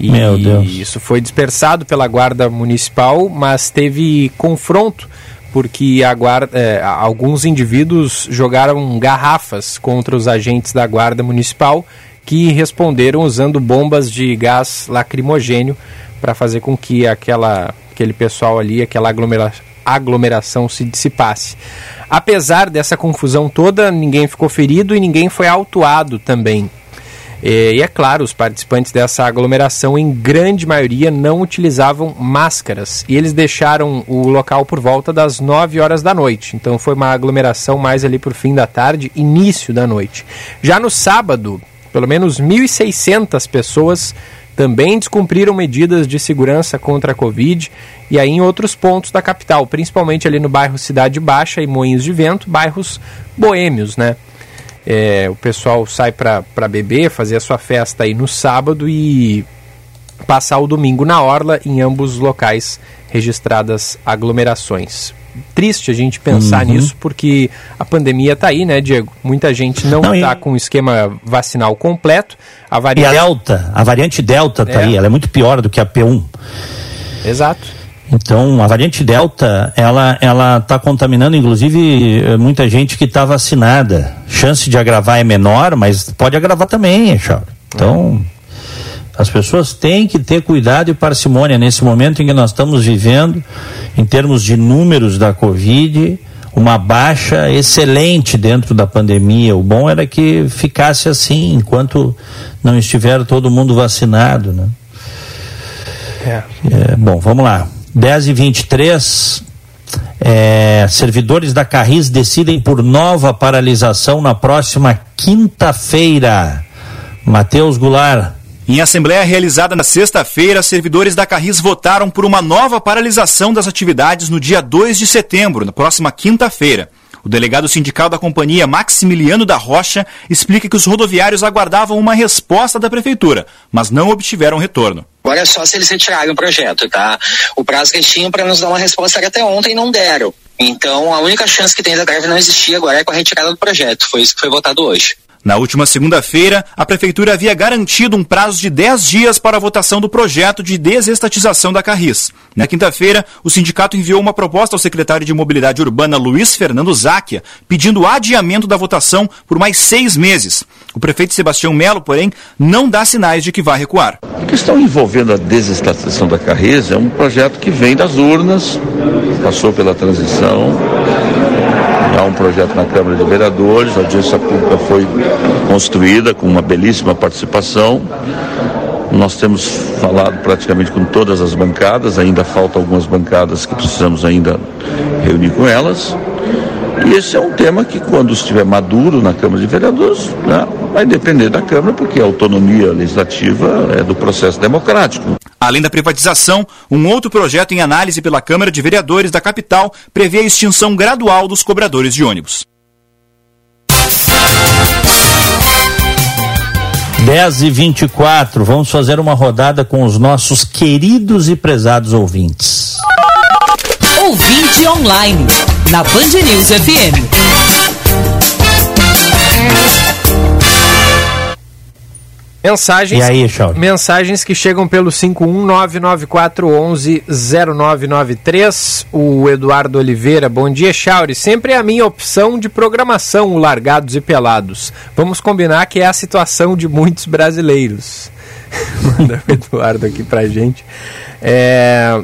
E Meu Deus. isso foi dispersado pela Guarda Municipal, mas teve confronto porque guarda, é, alguns indivíduos jogaram garrafas contra os agentes da Guarda Municipal que responderam usando bombas de gás lacrimogênio para fazer com que aquela, aquele pessoal ali, aquela aglomera aglomeração se dissipasse. Apesar dessa confusão toda, ninguém ficou ferido e ninguém foi autuado também. E é claro, os participantes dessa aglomeração, em grande maioria, não utilizavam máscaras e eles deixaram o local por volta das 9 horas da noite. Então foi uma aglomeração mais ali por fim da tarde, início da noite. Já no sábado, pelo menos 1.600 pessoas também descumpriram medidas de segurança contra a Covid e aí em outros pontos da capital, principalmente ali no bairro Cidade Baixa e Moinhos de Vento, bairros boêmios, né? É, o pessoal sai para beber, fazer a sua festa aí no sábado e passar o domingo na orla, em ambos os locais registradas aglomerações triste a gente pensar uhum. nisso, porque a pandemia está aí, né, Diego? Muita gente não está com o esquema vacinal completo. A variante... E a Delta, a variante Delta está é. aí, ela é muito pior do que a P1. Exato. Então, a variante Delta, ela ela está contaminando, inclusive, eh, muita gente que está vacinada. Chance de agravar é menor, mas pode agravar também, Charles. Então, é. As pessoas têm que ter cuidado e parcimônia nesse momento em que nós estamos vivendo, em termos de números da Covid, uma baixa excelente dentro da pandemia. O bom era que ficasse assim enquanto não estiver todo mundo vacinado, né? É. É, bom, vamos lá. 10 e 23 é, servidores da Carris decidem por nova paralisação na próxima quinta-feira. Matheus Goulart. Em assembleia realizada na sexta-feira, servidores da Carris votaram por uma nova paralisação das atividades no dia 2 de setembro, na próxima quinta-feira. O delegado sindical da companhia, Maximiliano da Rocha, explica que os rodoviários aguardavam uma resposta da prefeitura, mas não obtiveram retorno. Agora é só se eles retirarem o projeto, tá? O prazo que eles tinham para nos dar uma resposta era até ontem não deram. Então a única chance que tem da greve não existir agora é com a retirada do projeto. Foi isso que foi votado hoje. Na última segunda-feira, a Prefeitura havia garantido um prazo de 10 dias para a votação do projeto de desestatização da Carris. Na quinta-feira, o sindicato enviou uma proposta ao secretário de Mobilidade Urbana, Luiz Fernando Záquia, pedindo adiamento da votação por mais seis meses. O prefeito Sebastião Melo, porém, não dá sinais de que vai recuar. A questão envolvendo a desestatização da Carris é um projeto que vem das urnas, passou pela transição, Há um projeto na Câmara de Vereadores, a audiência pública foi construída com uma belíssima participação. Nós temos falado praticamente com todas as bancadas, ainda faltam algumas bancadas que precisamos ainda reunir com elas. E esse é um tema que, quando estiver maduro na Câmara de Vereadores, né, vai depender da Câmara, porque a autonomia legislativa é do processo democrático. Além da privatização, um outro projeto em análise pela Câmara de Vereadores da capital prevê a extinção gradual dos cobradores de ônibus. 10 e 24 vamos fazer uma rodada com os nossos queridos e prezados ouvintes. Ouvinte online, na Band News FM. Mensagens, E aí, mensagens que chegam pelo 51994110993. O Eduardo Oliveira, bom dia, Chauri. Sempre é a minha opção de programação, o Largados e Pelados. Vamos combinar que é a situação de muitos brasileiros. Manda o Eduardo aqui pra gente. É,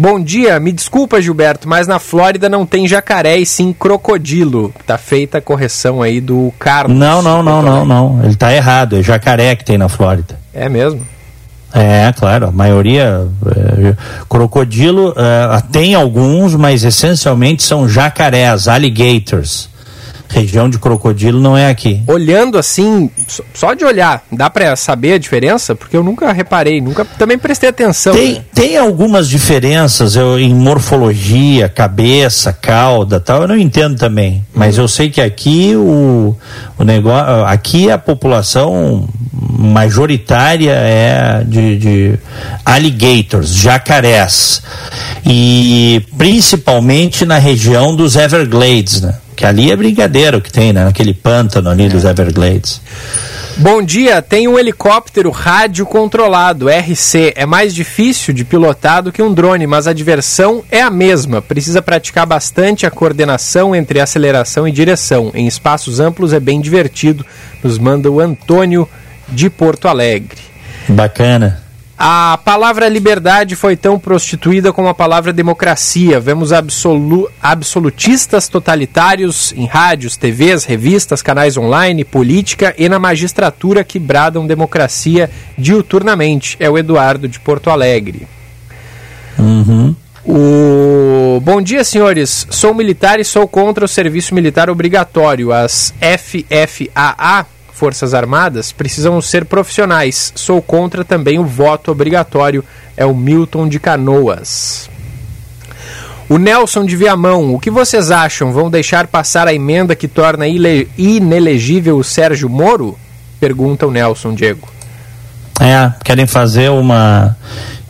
Bom dia, me desculpa, Gilberto, mas na Flórida não tem jacaré e sim crocodilo. Tá feita a correção aí do Carlos. Não, não, não, não, não. Ele tá errado. É jacaré que tem na Flórida. É mesmo? É, claro. A maioria. é, crocodilo é, tem alguns, mas essencialmente são jacarés, alligators. Região de crocodilo não é aqui. Olhando assim, só- de olhar, dá pra saber a diferença? Porque eu nunca reparei, nunca também prestei atenção. Tem, né? tem algumas diferenças eu, em morfologia, cabeça, cauda, tal. Eu não entendo também, mas eu sei que aqui o, o negócio, aqui a população majoritária é de, de alligators, jacarés e principalmente na região dos Everglades, né? Que ali é brincadeira o que tem, né? Naquele pântano ali dos Everglades. Bom dia, tem um helicóptero rádio controlado, RC. É mais difícil de pilotar do que um drone, mas a diversão é a mesma. Precisa praticar bastante a coordenação entre aceleração e direção. Em espaços amplos é bem divertido. Nos manda o Antônio de Porto Alegre. Bacana. A palavra liberdade foi tão prostituída como a palavra democracia. Vemos absolu absolutistas totalitários em rádios, TVs, revistas, canais online, política e na magistratura que bradam democracia diuturnamente. É o Eduardo de Porto Alegre. Uhum. O... Bom dia, senhores. Sou militar e sou contra o serviço militar obrigatório. As FFAA, Forças Armadas, precisam ser profissionais. Sou contra também o voto obrigatório. É o Milton de Canoas. O Nelson de Viamão, o que vocês acham? Vão deixar passar a emenda que torna inelegível o Sérgio Moro? Pergunta o Nelson Diego. É, querem fazer uma.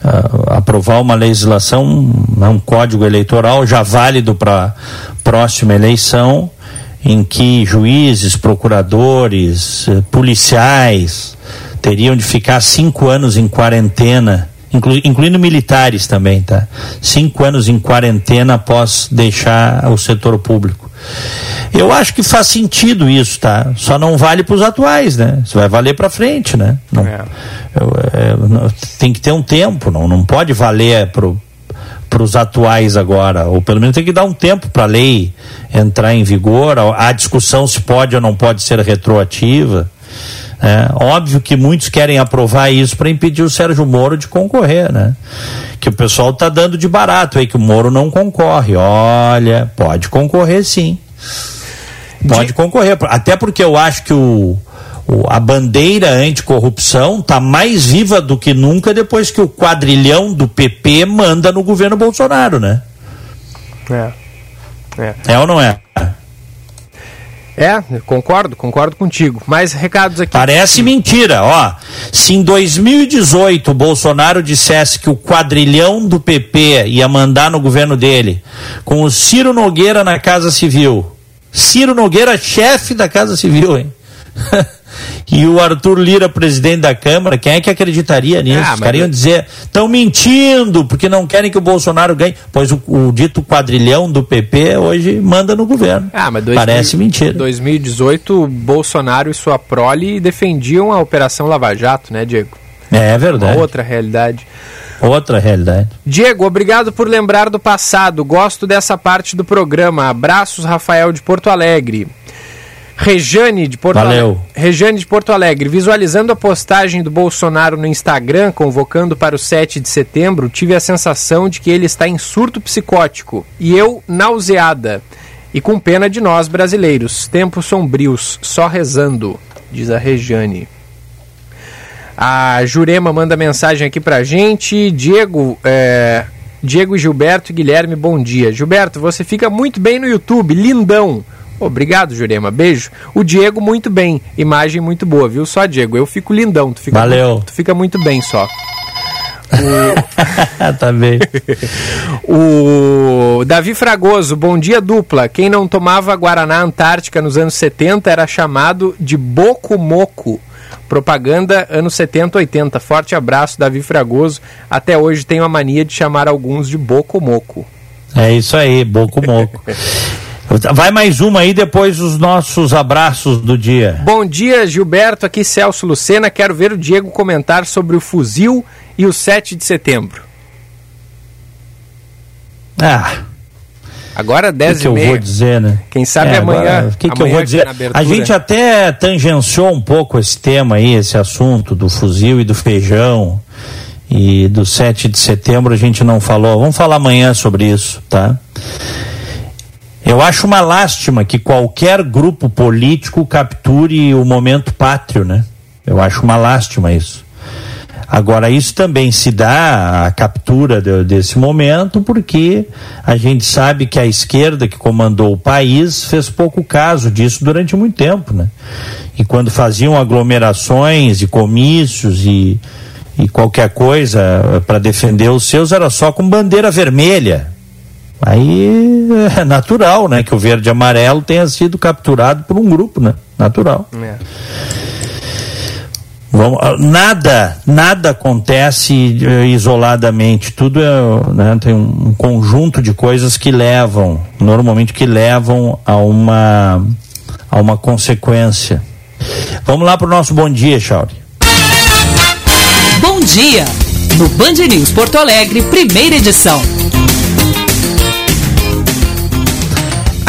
ah, aprovar uma legislação, um código eleitoral já válido para próxima eleição, em que juízes, procuradores, eh, policiais teriam de ficar cinco anos em quarentena, inclu- incluindo militares também, tá? Cinco anos em quarentena após deixar o setor público. Eu acho que faz sentido isso, tá? Só não vale para os atuais, né? Isso vai valer para frente, né? Não, eu- é, não- tem que ter um tempo, não, não pode valer para os atuais agora, ou pelo menos tem que dar um tempo para a lei entrar em vigor, a, a discussão se pode ou não pode ser retroativa. É, óbvio que muitos querem aprovar isso para impedir o Sérgio Moro de concorrer, né? Que o pessoal tá dando de barato aí que o Moro não concorre. Olha, pode concorrer sim. Pode concorrer, até porque eu acho que o- a bandeira anticorrupção tá mais viva do que nunca depois que o quadrilhão do PP manda no governo Bolsonaro, né? É. É. É ou não é? É, concordo, concordo contigo. Mais recados aqui. Parece mentira, ó. Se em 2018 o Bolsonaro dissesse que o quadrilhão do PP ia mandar no governo dele, com o Ciro Nogueira na Casa Civil, Ciro Nogueira, chefe da Casa Civil, hein? e o Arthur Lira, presidente da Câmara, quem é que acreditaria nisso? Ah, Os caras iam dizer, estão mentindo, porque não querem que o Bolsonaro ganhe. Pois o, o dito quadrilhão do PP hoje manda no governo. Ah, mas 2000 Parece mentira. 2018, Bolsonaro e sua prole defendiam a Operação Lava Jato, né, Diego? É verdade. Uma outra realidade. Outra realidade. Diego, obrigado por lembrar do passado. Gosto dessa parte do programa. Abraços, Rafael de Porto Alegre. Rejane de Porto Valeu. Alegre. Rejane de Porto Alegre. Visualizando a postagem do Bolsonaro no Instagram convocando para o 7 de setembro, tive a sensação de que ele está em surto psicótico. E eu nauseada. E com pena de nós brasileiros, tempos sombrios, só rezando, diz a Rejane. A Jurema manda mensagem aqui pra gente. Diego, é, Diego Gilberto Guilherme, bom dia. Gilberto, você fica muito bem no YouTube, lindão. Obrigado, Jurema. Beijo. O Diego, muito bem. Imagem muito boa, viu? Só, Diego. Eu fico lindão. Tu fica Valeu. Muito, tu fica muito bem só. tá bem. O Davi Fragoso, bom dia dupla. Quem não tomava Guaraná Antártica nos anos 70 era chamado de Boco Moco. Propaganda anos 70, 80. Forte abraço, Davi Fragoso. Até hoje tenho a mania de chamar alguns de Boco Moco. É isso aí, Boco Moco. Vai mais uma aí, depois os nossos abraços do dia. Bom dia, Gilberto. Aqui Celso Lucena. Quero ver o Diego comentar sobre o fuzil e o 7 de setembro. Ah. Agora 10 que, que e eu meia. vou dizer, né? Quem sabe É, amanhã. O que, que eu vou aqui dizer? A gente até tangenciou um pouco esse tema aí, esse assunto do fuzil e do feijão e do 7 de setembro a gente não falou. Vamos falar amanhã sobre isso, tá? Eu acho uma lástima que qualquer grupo político capture o momento pátrio, né? Eu acho uma lástima isso. Agora, isso também se dá a captura de- desse momento porque a gente sabe que a esquerda que comandou o país fez pouco caso disso durante muito tempo, né? E quando faziam aglomerações e comícios e, e qualquer coisa para defender os seus era só com bandeira vermelha. Aí é natural, né, que o verde e amarelo tenha sido capturado por um grupo, né? Natural. É. Vamos, ah, nada, nada acontece eh, isoladamente. Tudo é, né, tem um, um conjunto de coisas que levam, normalmente que levam a uma, a uma consequência. Vamos lá para o nosso bom dia, Chauri. Bom dia! No Band News Porto Alegre, primeira edição.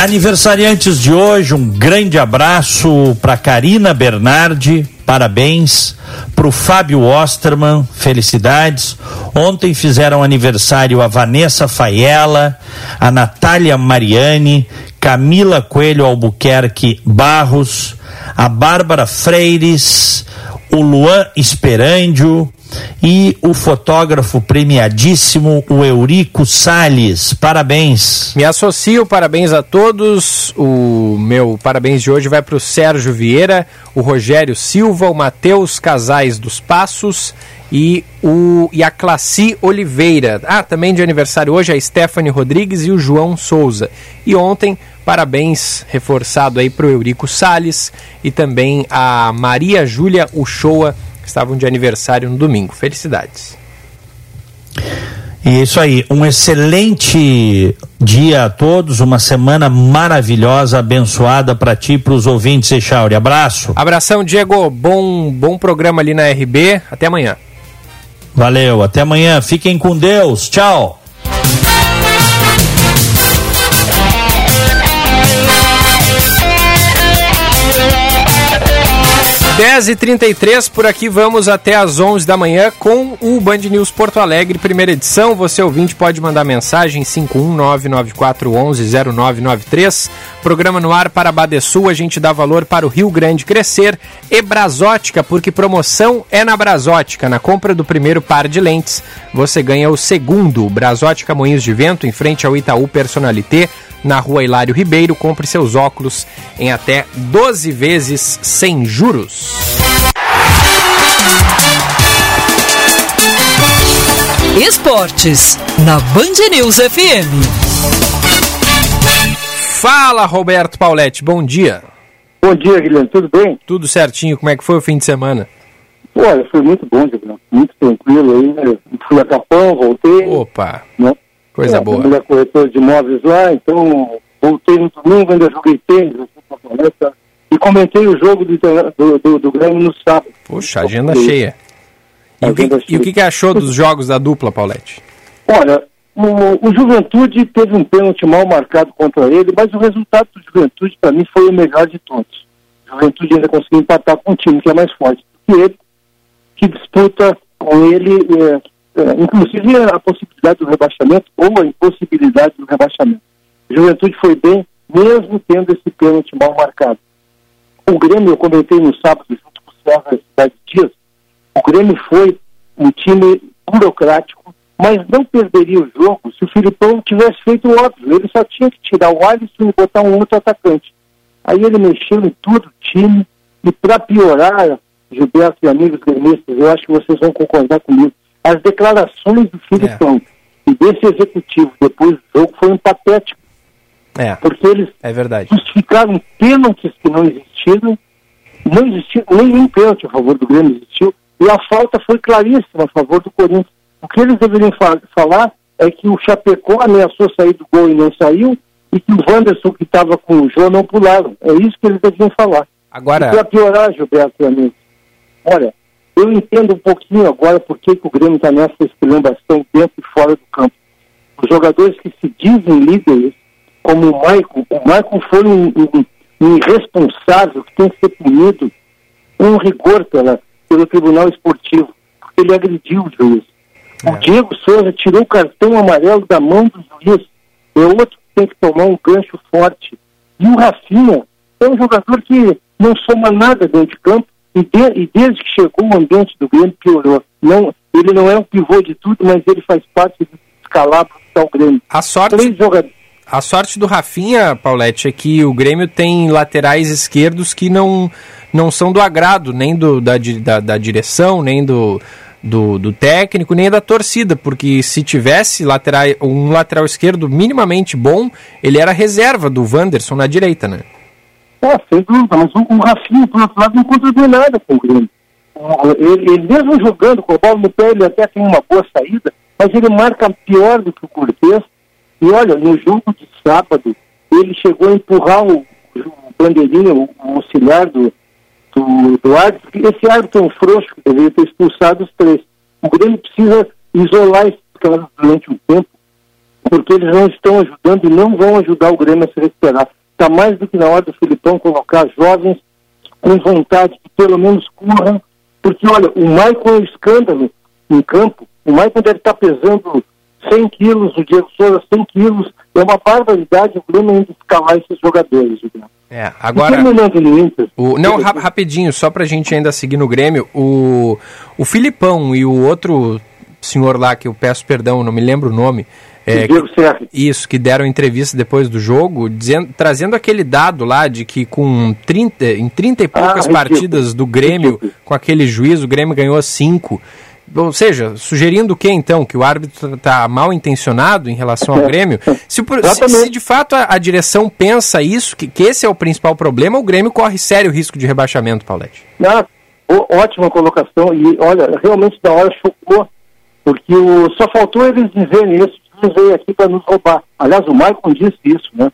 Aniversariantes de hoje, um grande abraço para Karina Bernardi, parabéns. Para o Fábio Osterman, felicidades. Ontem fizeram aniversário a Vanessa Faiella, a Natália Mariani, Camila Coelho Albuquerque Barros, a Bárbara Freires, o Luan Esperandio e o fotógrafo premiadíssimo, o Eurico Sales. Parabéns. Me associo, parabéns a todos. O meu parabéns de hoje vai para o Sérgio Vieira, o Rogério Silva, o Matheus Casais dos Passos e, o, e a Classi Oliveira. Ah, também de aniversário hoje a Stephanie Rodrigues e o João Souza. E ontem, parabéns reforçado aí para o Eurico Sales e também a Maria Júlia Uchoa, que estavam de aniversário no domingo. Felicidades. E isso aí, um excelente dia a todos, uma semana maravilhosa, abençoada para ti e para os ouvintes, Echauri. Abraço. Abração, Diego. Bom, bom programa ali na RB. Até amanhã. Valeu, até amanhã. Fiquem com Deus. Tchau. 10h33, por aqui vamos até às 11 da manhã com o Band News Porto Alegre, primeira edição. Você ouvinte pode mandar mensagem 51994110993. Programa no ar para Badesul, a gente dá valor para o Rio Grande crescer. E Brasótica, porque promoção é na Brasótica. Na compra do primeiro par de lentes, você ganha o segundo. Brasótica Moinhos de Vento, em frente ao Itaú Personalité na rua Hilário Ribeiro. Compre seus óculos em até 12 vezes sem juros. Esportes, na Band News FM. Fala, Roberto Pauletti, bom dia. Bom dia, Guilherme, tudo bem? Tudo certinho, como é que foi o fim de semana? Olha, foi muito bom, Guilherme, muito tranquilo aí, né? Fui a Capão, voltei. Opa, né? Coisa é, boa. Minha mulher corretora de imóveis lá, então voltei no domingo, ainda joguei tênis, assim, e comentei o jogo do, do, do, do Grêmio no sábado. Puxa, agenda cheia. E o, que, Agenda e o que, que achou dos jogos da dupla, Paulette? Olha, o, o Juventude teve um pênalti mal marcado contra ele, mas o resultado do Juventude, para mim, foi o melhor de todos. O Juventude ainda conseguiu empatar com um time que é mais forte do que ele, que disputa com ele, é, é, inclusive a possibilidade do rebaixamento ou a impossibilidade do rebaixamento. Juventude foi bem mesmo tendo esse pênalti mal marcado. O Grêmio, eu comentei no sábado junto com o César Cidade Dias, o Grêmio foi um time burocrático, mas não perderia o jogo se o Filipão tivesse feito óbvio. Ele só tinha que tirar o Alisson e botar um outro atacante. Aí ele mexeu em todo o time e para piorar, Gilberto e amigos gremistas, eu acho que vocês vão concordar comigo, as declarações do Filipão é. e desse executivo depois do jogo foram patéticas. É. Porque eles é verdade. justificaram pênaltis que não existiram, não existiu nenhum pênalti a favor do Grêmio existiu, e a falta foi claríssima a favor do Corinthians. O que eles deveriam fa falar é que o Chapecó ameaçou sair do gol e não saiu, e que o Wanderson que estava com o João não pularam. É isso que eles deveriam falar. Agora... para piorar, Gilberto e olha, eu entendo um pouquinho agora por que, que o Grêmio está nessa esculhambação dentro e fora do campo. Os jogadores que se dizem líderes, como o Maicon, o Maicon foi um, um, um irresponsável que tem que ser punido com rigor pela, pelo Tribunal Esportivo, porque ele agrediu o juiz. É. O Diego Souza tirou o cartão amarelo da mão do juiz. É outro que tem que tomar um gancho forte. E o Rafinha é um jogador que não soma nada dentro de campo e, de, e desde que chegou o ambiente do Grêmio piorou. Não, ele não é um pivô de tudo, mas ele faz parte do que está o Grêmio. A sorte, a sorte do Rafinha, Paulette, é que o Grêmio tem laterais esquerdos que não, não são do agrado, nem do, da, da, da direção, nem do, do, do, técnico, nem da torcida, porque se tivesse lateral, um lateral esquerdo minimamente bom, ele era reserva do Wanderson na direita, né? É, sem dúvida, mas o, o Rafinha, por outro lado, não contribui nada com o Grêmio. Ele, ele, mesmo jogando com a bola no pé, ele até tem uma boa saída, mas ele marca pior do que o Cortez. E olha, no jogo de sábado, ele chegou a empurrar o, o bandeirinha, o, o auxiliar do, do, do árbitro, esse árbitro é um frouxo que deveria ter expulsado os três. O Grêmio precisa isolar esses caras durante um tempo, porque eles não estão ajudando e não vão ajudar o Grêmio a se recuperar. Está mais do que na hora do Filipão colocar jovens com vontade que pelo menos corram, porque olha, o Maicon é um escândalo em campo, o Maicon deve estar pesando 100 quilos, o Diego Souza 100 quilos, é uma barbaridade o Grêmio ainda escalar esses jogadores, É, agora. O, não, ra rapidinho, só pra gente ainda seguir no Grêmio, o, o Filipão e o outro senhor lá, que eu peço perdão, não me lembro o nome, é, que, isso, que deram entrevista depois do jogo, dizendo, trazendo aquele dado lá de que com 30, em 30 e poucas ah, partidas do Grêmio, com aquele juiz, o Grêmio ganhou 5. Ou seja, sugerindo o que então? Que o árbitro está mal intencionado em relação ao Grêmio? Se, se, se de fato a, a, direção pensa isso, que, que, esse é o principal problema, o Grêmio corre sério risco de rebaixamento, Paulette. Ah, ótima colocação. E olha, realmente da hora chocou, porque o, só faltou eles dizerem isso juiz veio aqui para nos roubar. Aliás, o Maicon disse isso, né?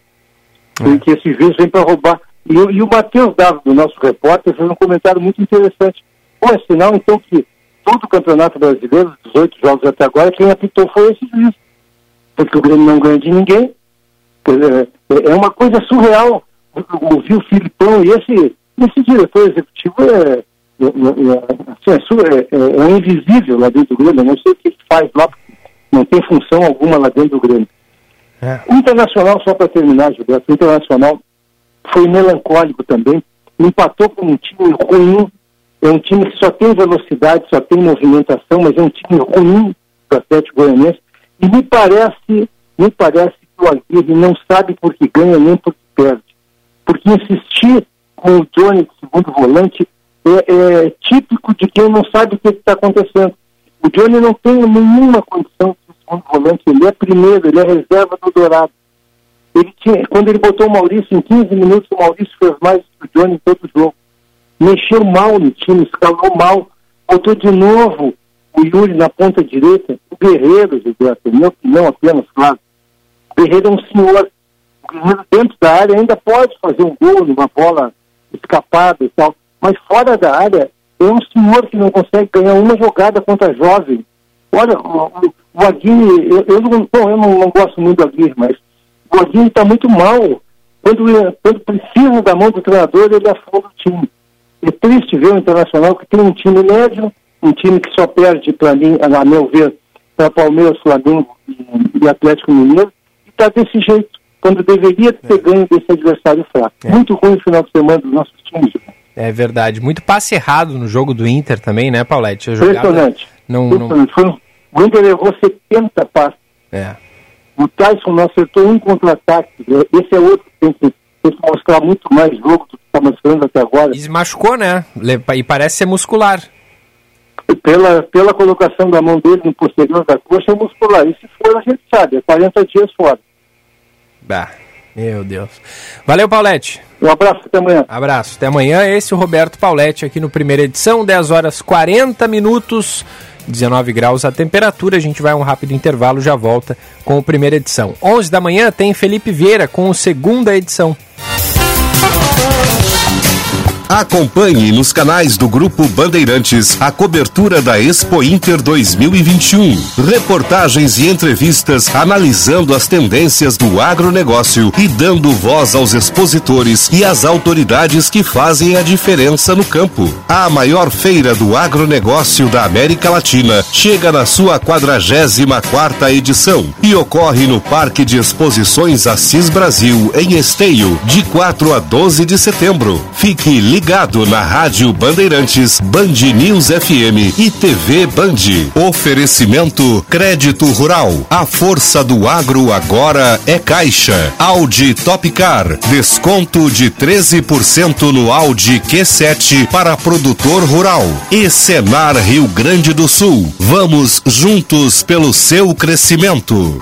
É. Que esse juiz vem para roubar. E, e o Matheus Dávila, do nosso repórter, fez um comentário muito interessante. Bom, é sinal então que todo o campeonato brasileiro, 18 jogos até agora, quem apitou foi esse juiz. Porque o Grêmio não ganha de ninguém. É, é uma coisa surreal ouvir o Filipão e esse, esse diretor executivo é, é, é, assim, é, é, é, invisível lá dentro do Grêmio. Eu não sei o que faz lá, porque não tem função alguma lá dentro do Grêmio. É. O Internacional, só para terminar, Gilberto, o Internacional foi melancólico também, empatou com um time ruim, é um time que só tem velocidade, só tem movimentação, mas é um time ruim do Atlético Goianense, e me parece, me parece que o Aguirre não sabe por que ganha nem por que perde. Porque insistir com o Johnny de segundo volante é, é típico de quem não sabe o que está acontecendo. O Johnny não tem nenhuma condição segundo volante, ele é primeiro, ele é reserva do Dourado. Ele tinha, quando ele botou o Maurício em 15 minutos, o Maurício fez mais que Johnny em todo o jogo. Mexeu mal no time, escalou mal. Botou de novo o Yuri na ponta direita. O Guerreiro, Gilberto, minha opinião apenas, claro. O Guerreiro é um senhor. O Guerreiro dentro da área ainda pode fazer um gol numa bola escapada e tal. Mas fora da área, é um senhor que não consegue ganhar uma jogada contra jovem. Olha, o, o Aguirre, eu, eu, não, bom, eu não, não, gosto muito do Aguirre, mas o Aguirre está muito mal. Quando, quando precisa da mão do treinador, ele afunda o time. É triste ver o Internacional que tem um time médio, um time que só perde, para mim, a meu ver, para Palmeiras, Flamengo e, Atlético Mineiro, e está desse jeito. quando deveria ter ganho desse adversário fraco. É. Muito ruim o final de semana dos nossos times. É verdade. Muito passe errado no jogo do Inter também, né, Paulette? Impressionante. Não, não... Foi um- o Inter levou 70 passes. É. O Tyson não acertou um contra-ataque. Esse é outro que tem que, tem que mostrar muito mais jogo do que está mostrando até agora. E se machucou, né? E parece ser muscular. Pela, pela colocação da mão dele no posterior da coxa é muscular. E se for, a gente sabe, é 40 dias fora. Bah, meu Deus. Valeu, Paulette. Um abraço, até amanhã. Abraço, até amanhã. Esse é o Roberto Paulette aqui no primeira edição, 10 horas 40 minutos, 19 graus a temperatura. A gente vai a um rápido intervalo, já volta com a primeira edição. 11 da manhã tem Felipe Vieira com a segunda edição. Acompanhe nos canais do Grupo Bandeirantes a cobertura da Expo Inter 2021. Reportagens e entrevistas analisando as tendências do agronegócio e dando voz aos expositores e às autoridades que fazem a diferença no campo. A maior feira do agronegócio da América Latina chega na sua 44ª edição e ocorre no Parque de Exposições Assis Brasil, em Esteio, de 4 a 12 de setembro. Fique ligado na Rádio Bandeirantes, Band News FM e TV Band. Oferecimento Crédito Rural. A força do agro agora é Caixa. Audi Topcar. Desconto de 13% no Audi Q7 para produtor rural. E Senar Rio Grande do Sul. Vamos juntos pelo seu crescimento.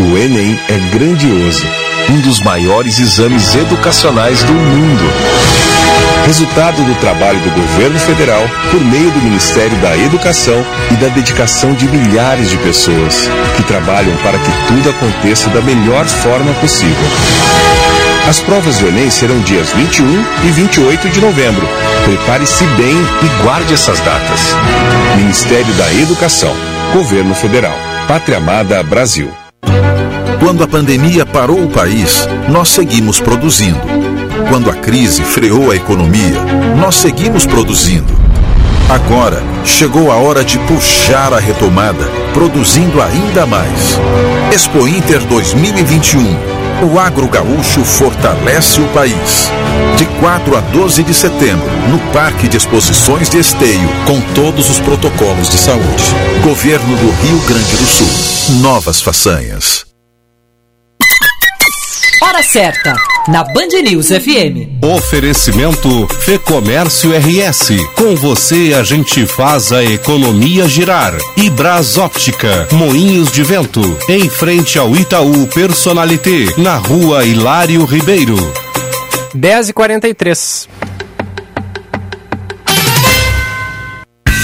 O Enem é grandioso, um dos maiores exames educacionais do mundo. Resultado do trabalho do governo federal por meio do Ministério da Educação e da dedicação de milhares de pessoas que trabalham para que tudo aconteça da melhor forma possível. As provas do Enem serão dias 21 e 28 de novembro. Prepare-se bem e guarde essas datas. Ministério da Educação, Governo Federal, Pátria Amada Brasil. Quando a pandemia parou o país, nós seguimos produzindo. Quando a crise freou a economia, nós seguimos produzindo. Agora chegou a hora de puxar a retomada, produzindo ainda mais. Expo Inter 2021. O agro gaúcho fortalece o país. De 4 a 12 de setembro, no Parque de Exposições de Esteio, com todos os protocolos de saúde. Governo do Rio Grande do Sul. Novas façanhas. Hora certa, na Band News FM. Oferecimento Fê Comércio RS. Com você a gente faz a economia girar. E Brás Óptica, Moinhos de Vento, em frente ao Itaú Personalité, na rua Hilário Ribeiro. 10h43.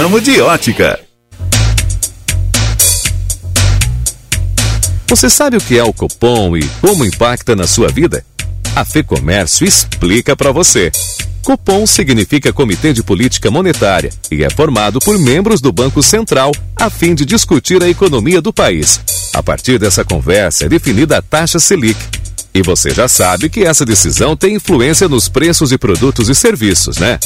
de ótica. Você sabe o que é o Copom e como impacta na sua vida? A Fecomércio explica para você. Copom significa Comitê de Política Monetária e é formado por membros do Banco Central a fim de discutir a economia do país. A partir dessa conversa é definida a taxa Selic. E você já sabe que essa decisão tem influência nos preços de produtos e serviços, né?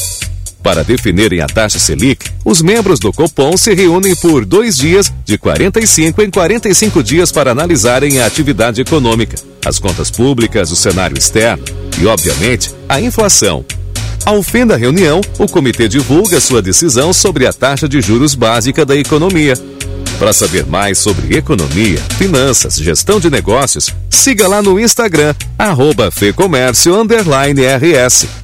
Para definirem a taxa Selic, os membros do Copom se reúnem por dois dias, de 45 em 45 dias, para analisarem a atividade econômica, as contas públicas, o cenário externo e, obviamente, a inflação. Ao fim da reunião, o comitê divulga sua decisão sobre a taxa de juros básica da economia. Para saber mais sobre economia, finanças, gestão de negócios, siga lá no Instagram, arroba Fecomércio RS.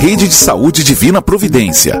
Rede de Saúde Divina Providência,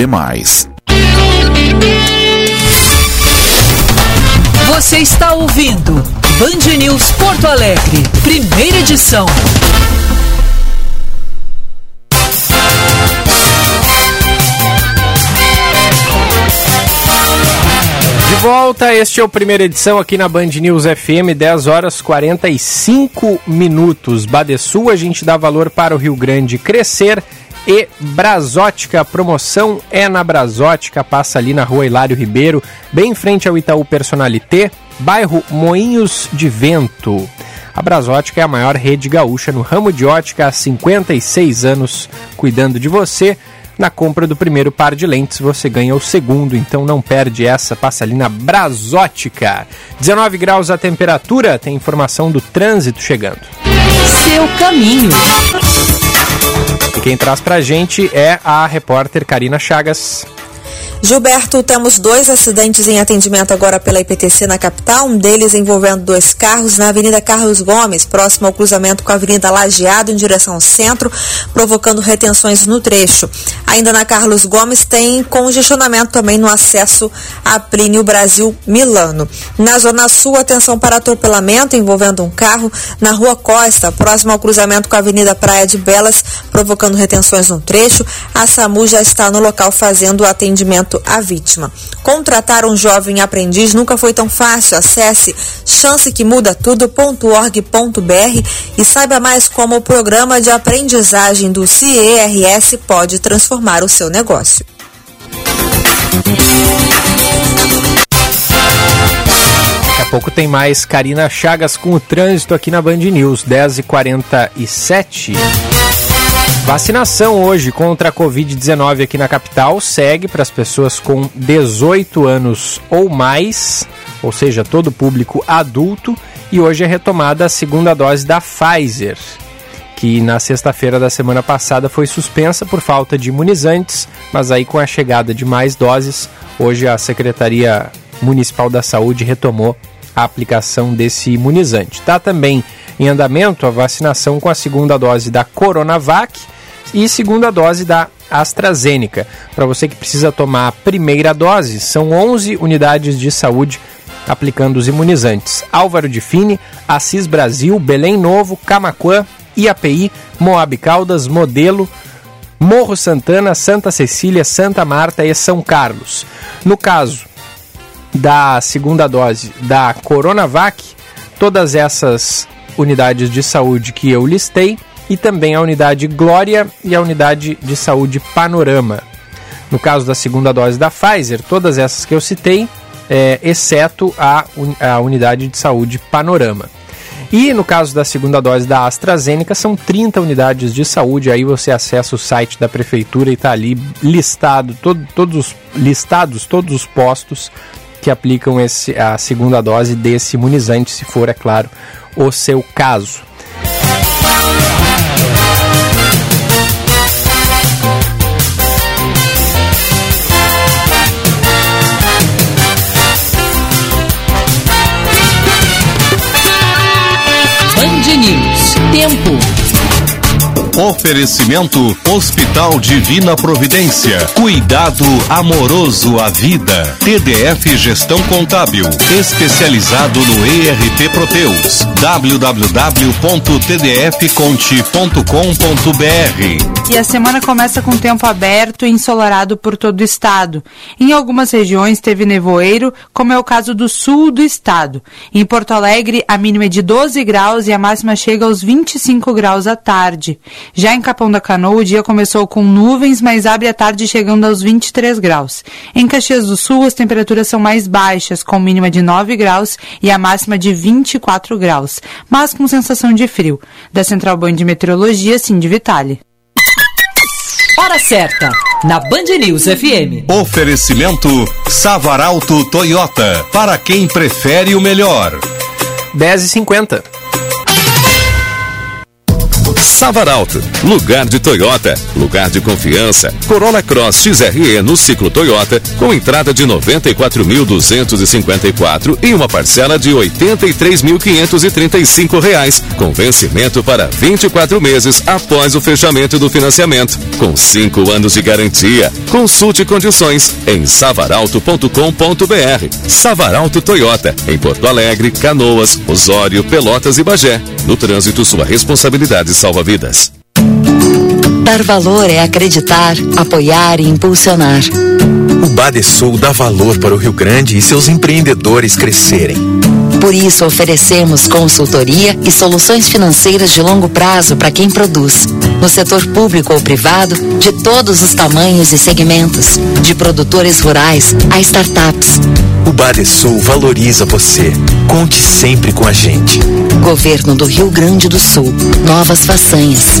demais. Você está ouvindo Band News Porto Alegre, primeira edição. De volta, este é o primeira edição aqui na Band News FM, 10 horas 45 minutos. Badesul, a gente dá valor para o Rio Grande crescer e Brasótica. Promoção é na Brasótica, passa ali na rua Hilário Ribeiro, bem em frente ao Itaú Personalité, bairro Moinhos de Vento. A Brasótica é a maior rede gaúcha no ramo de ótica há 56 anos, cuidando de você. Na compra do primeiro par de lentes, você ganha o segundo, então não perde essa. Passa ali na Brasótica. 19 graus a temperatura, tem informação do trânsito chegando. Seu caminho. E quem traz pra gente é a repórter Karina Chagas. Gilberto, temos dois acidentes em atendimento agora pela IPTC na capital, um deles envolvendo dois carros na Avenida Carlos Gomes, próximo ao cruzamento com a Avenida Lajeado, em direção ao centro, provocando retenções no trecho. Ainda na Carlos Gomes tem congestionamento também no acesso a Plínio Brasil Milano. Na Zona Sul, atenção para atropelamento envolvendo um carro na Rua Costa, próximo ao cruzamento com a Avenida Praia de Belas, provocando retenções no trecho. A SAMU já está no local fazendo o atendimento à vítima. Contratar um jovem aprendiz nunca foi tão fácil. Acesse chancequemuda-tudo.org.br e saiba mais como o programa de aprendizagem do CERS pode transformar o seu negócio. Daqui a pouco tem mais Karina Chagas com o trânsito aqui na Band News, 10h47. Vacinação hoje contra a Covid-19 aqui na capital segue para as pessoas com 18 anos ou mais, ou seja, todo público adulto, e hoje é retomada a segunda dose da Pfizer, que na sexta-feira da semana passada foi suspensa por falta de imunizantes, mas aí com a chegada de mais doses, hoje a Secretaria Municipal da Saúde retomou a aplicação desse imunizante. Está também em andamento a vacinação com a segunda dose da Coronavac e segunda dose da AstraZeneca. Para você que precisa tomar a primeira dose, são 11 unidades de saúde aplicando os imunizantes. Álvaro de Fini, Assis Brasil, Belém Novo, Camaquã, IAPI, Moab Caldas, Modelo, Morro Santana, Santa Cecília, Santa Marta e São Carlos. No caso da segunda dose da Coronavac, todas essas unidades de saúde que eu listei e também a unidade Glória e a unidade de saúde Panorama. No caso da segunda dose da Pfizer, todas essas que eu citei, é, exceto a, a unidade de saúde Panorama. E no caso da segunda dose da AstraZeneca, são 30 unidades de saúde. Aí você acessa o site da prefeitura e está ali listado, todo, todos listados todos os postos que aplicam esse, a segunda dose desse imunizante, se for, é claro, o seu caso. Band News. Tempo. Oferecimento Hospital Divina Providência. Cuidado amoroso à vida. TDF Gestão Contábil. Especializado no ERP Proteus. www.tdfconte.com.br E a semana começa com tempo aberto e ensolarado por todo o estado. Em algumas regiões teve nevoeiro, como é o caso do sul do estado. Em Porto Alegre, a mínima é de 12 graus e a máxima chega aos 25 graus à tarde. Já em Capão da Canoa, o dia começou com nuvens, mas abre à tarde chegando aos 23 graus. Em Caxias do Sul, as temperaturas são mais baixas, com mínima de 9 graus e a máxima de 24 graus, mas com sensação de frio. Da Central Band de Meteorologia, Cindy Vitale. Hora certa, na Band News FM. Oferecimento Savaralto Toyota. Para quem prefere o melhor. 10h50. Savaralto, lugar de Toyota, lugar de confiança. Corolla Cross XRE no ciclo Toyota, com entrada de 94.254 e uma parcela de 83.535 reais, com vencimento para 24 meses após o fechamento do financiamento, com 5 anos de garantia. Consulte condições em savaralto.com.br. Savaralto Toyota, em Porto Alegre, Canoas, Osório, Pelotas e Bagé. No trânsito, sua responsabilidade salva vidas. Dar valor é acreditar, apoiar e impulsionar. O Badesul dá valor para o Rio Grande e seus empreendedores crescerem. Por isso, oferecemos consultoria e soluções financeiras de longo prazo para quem produz, no setor público ou privado, de todos os tamanhos e segmentos, de produtores rurais a startups. O Badesul valoriza você. Conte sempre com a gente. Governo do Rio Grande do Sul. Novas façanhas.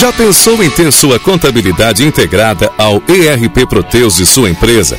Já pensou em ter sua contabilidade integrada ao ERP Proteus de sua empresa?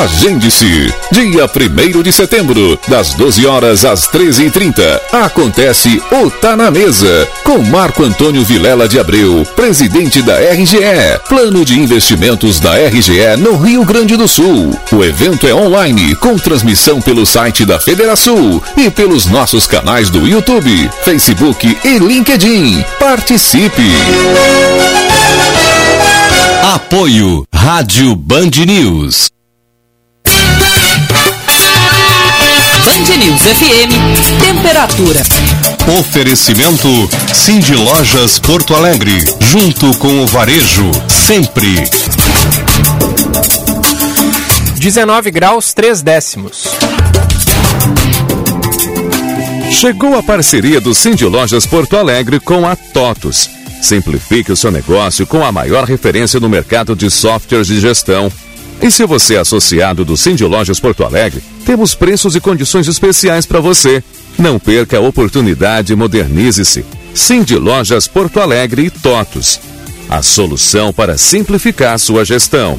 Agende-se. Dia 1 de setembro, das 12 horas às 13h30. Acontece o Tá na Mesa, com Marco Antônio Vilela de Abreu, presidente da RGE. Plano de investimentos da RGE no Rio Grande do Sul. O evento é online, com transmissão pelo site da Federação e pelos nossos canais do YouTube, Facebook e LinkedIn. Participe! Apoio Rádio Band News. Band News FM, temperatura. Oferecimento Cindy Lojas Porto Alegre, junto com o varejo, sempre. 19 graus 3 décimos. Chegou a parceria do Cindy Lojas Porto Alegre com a TOTUS. Simplifique o seu negócio com a maior referência no mercado de softwares de gestão. E se você é associado do Cindy Lojas Porto Alegre, temos preços e condições especiais para você. Não perca a oportunidade e modernize-se. Cindy Lojas Porto Alegre e TOTUS. A solução para simplificar sua gestão.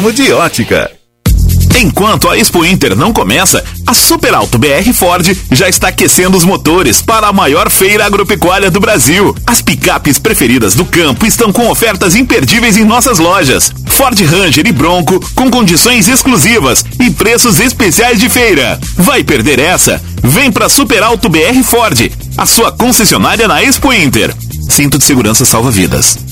de ótica. Enquanto a Expo Inter não começa, a Super Alto BR Ford já está aquecendo os motores para a maior feira agropecuária do Brasil. As picapes preferidas do campo estão com ofertas imperdíveis em nossas lojas. Ford Ranger e Bronco com condições exclusivas e preços especiais de feira. Vai perder essa? Vem para Super Alto BR Ford, a sua concessionária na Expo Inter. Cinto de segurança salva vidas.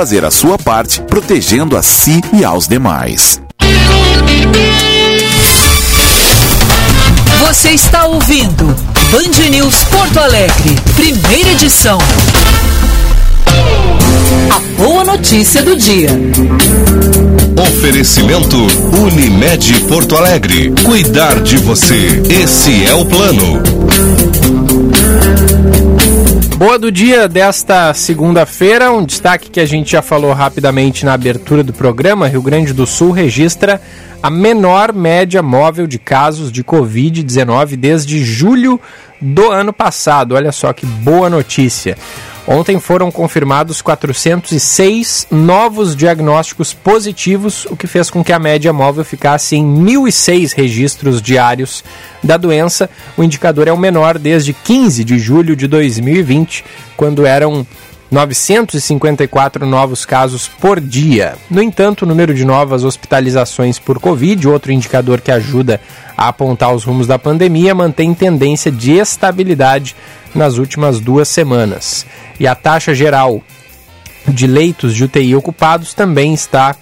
a sua parte protegendo a si e aos demais. Você está ouvindo Band News Porto Alegre, primeira edição. A boa notícia do dia. Oferecimento Unimed Porto Alegre. Cuidar de você. Esse é o plano. Boa do dia desta segunda-feira. Um destaque que a gente já falou rapidamente na abertura do programa: Rio Grande do Sul registra a menor média móvel de casos de Covid-19 desde julho do ano passado. Olha só que boa notícia. Ontem foram confirmados 406 novos diagnósticos positivos, o que fez com que a média móvel ficasse em 1.006 registros diários da doença. O indicador é o menor desde 15 de julho de 2020, quando eram 954 novos casos por dia. No entanto, o número de novas hospitalizações por Covid, outro indicador que ajuda a apontar os rumos da pandemia, mantém tendência de estabilidade nas últimas duas semanas. E a taxa geral de leitos de UTI ocupados também está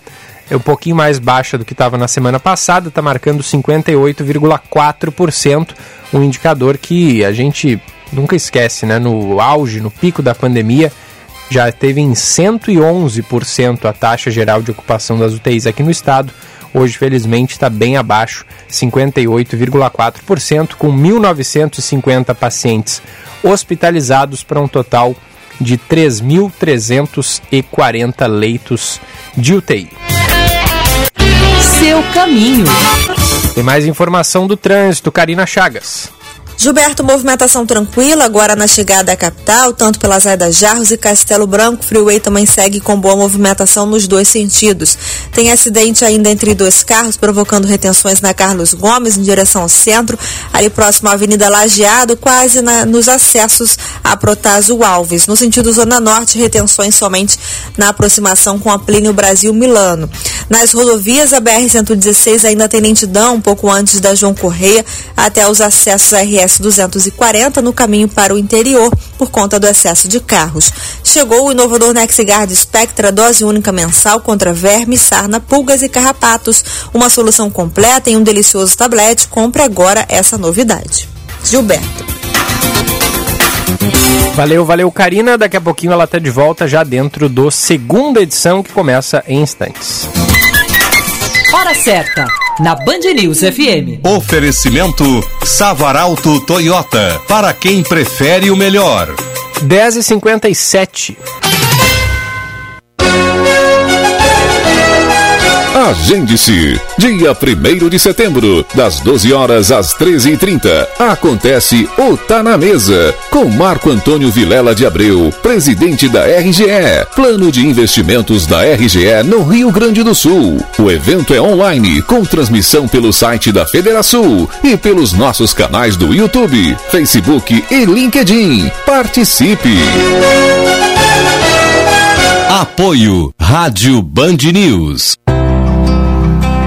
um pouquinho mais baixa do que estava na semana passada, está marcando 58,4%, um indicador que a gente nunca esquece, né? No auge, no pico da pandemia, já teve em 111% a taxa geral de ocupação das UTIs aqui no estado. Hoje, felizmente, está bem abaixo, 58,4%, com 1.950 pacientes hospitalizados para um total de 3.340 leitos de UTI. Seu caminho. Tem mais informação do trânsito, Karina Chagas. Gilberto, movimentação tranquila agora na chegada à capital, tanto pela Zaida Jarros e Castelo Branco. Freeway também segue com boa movimentação nos dois sentidos. Tem acidente ainda entre dois carros, provocando retenções na Carlos Gomes, em direção ao centro, ali próximo à Avenida Lajeado, quase na, nos acessos a Protásio Alves. No sentido Zona Norte, retenções somente na aproximação com a Plínio Brasil Milano. Nas rodovias, a BR-116 ainda tem lentidão, um pouco antes da João Correia, até os acessos à RS 240 no caminho para o interior por conta do excesso de carros. Chegou o inovador NexGuard Spectra dose única mensal contra verme, sarna, pulgas e carrapatos. Uma solução completa em um delicioso tablete. Compre agora essa novidade. Gilberto. Valeu, valeu, Karina. Daqui a pouquinho ela está de volta já dentro do segunda edição que começa em instantes. Hora certa, na Band News FM. Oferecimento Savaralto Toyota. Para quem prefere o melhor. 10h57. Agende-se. Dia 1 de setembro, das 12 horas às 13h30. Acontece o Tá na Mesa, com Marco Antônio Vilela de Abreu, presidente da RGE. Plano de investimentos da RGE no Rio Grande do Sul. O evento é online, com transmissão pelo site da Federação e pelos nossos canais do YouTube, Facebook e LinkedIn. Participe! Apoio Rádio Band News.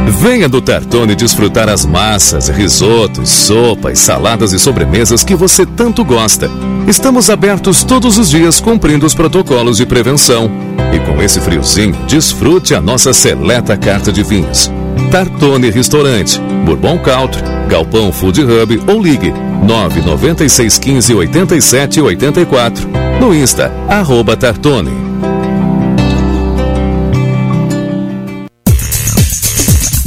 Venha do Tartone desfrutar as massas, risotos, sopas, saladas e sobremesas que você tanto gosta. Estamos abertos todos os dias cumprindo os protocolos de prevenção. E com esse friozinho, desfrute a nossa seleta carta de vinhos. Tartone Restaurante, Bourbon Country, Galpão Food Hub ou ligue 99615 8784. No Insta, arroba Tartone.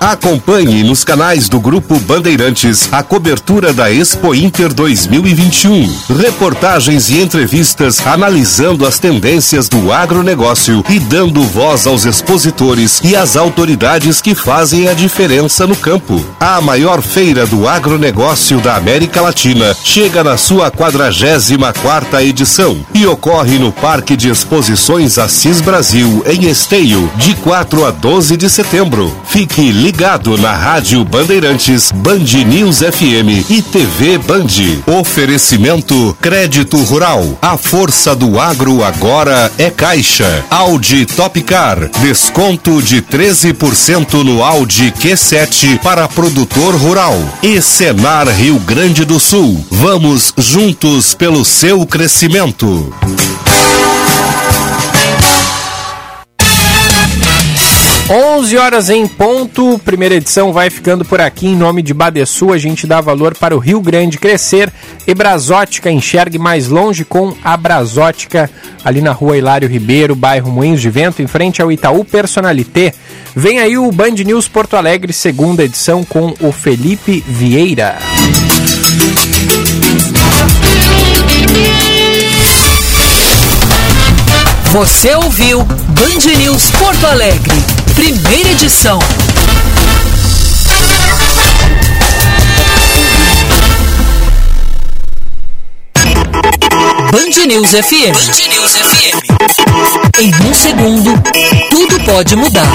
Acompanhe nos canais do Grupo Bandeirantes a cobertura da Expo Inter 2021. Reportagens e entrevistas analisando as tendências do agronegócio e dando voz aos expositores e às autoridades que fazem a diferença no campo. A maior feira do agronegócio da América Latina chega na sua 44ª edição e ocorre no Parque de Exposições Assis Brasil, em Esteio, de 4 a 12 de setembro. Fique ligado na Rádio Bandeirantes, Band News FM e TV Band. Oferecimento Crédito Rural. A força do agro agora é Caixa. Audi Topcar. Desconto de 13% no Audi Q7 para produtor rural. E Senar Rio Grande do Sul. Vamos juntos pelo seu crescimento. 11 horas em ponto, primeira edição vai ficando por aqui. Em nome de Badesul, a gente dá valor para o Rio Grande crescer. E Brasótica, enxergue mais longe com a Brasótica, ali na rua Hilário Ribeiro, bairro Moinhos de Vento, em frente ao Itaú Personalité. Vem aí o Band News Porto Alegre, segunda edição, com o Felipe Vieira. Você ouviu Band News Porto Alegre, primeira edição. Band News FM. Band News FM. Em um segundo, tudo pode mudar.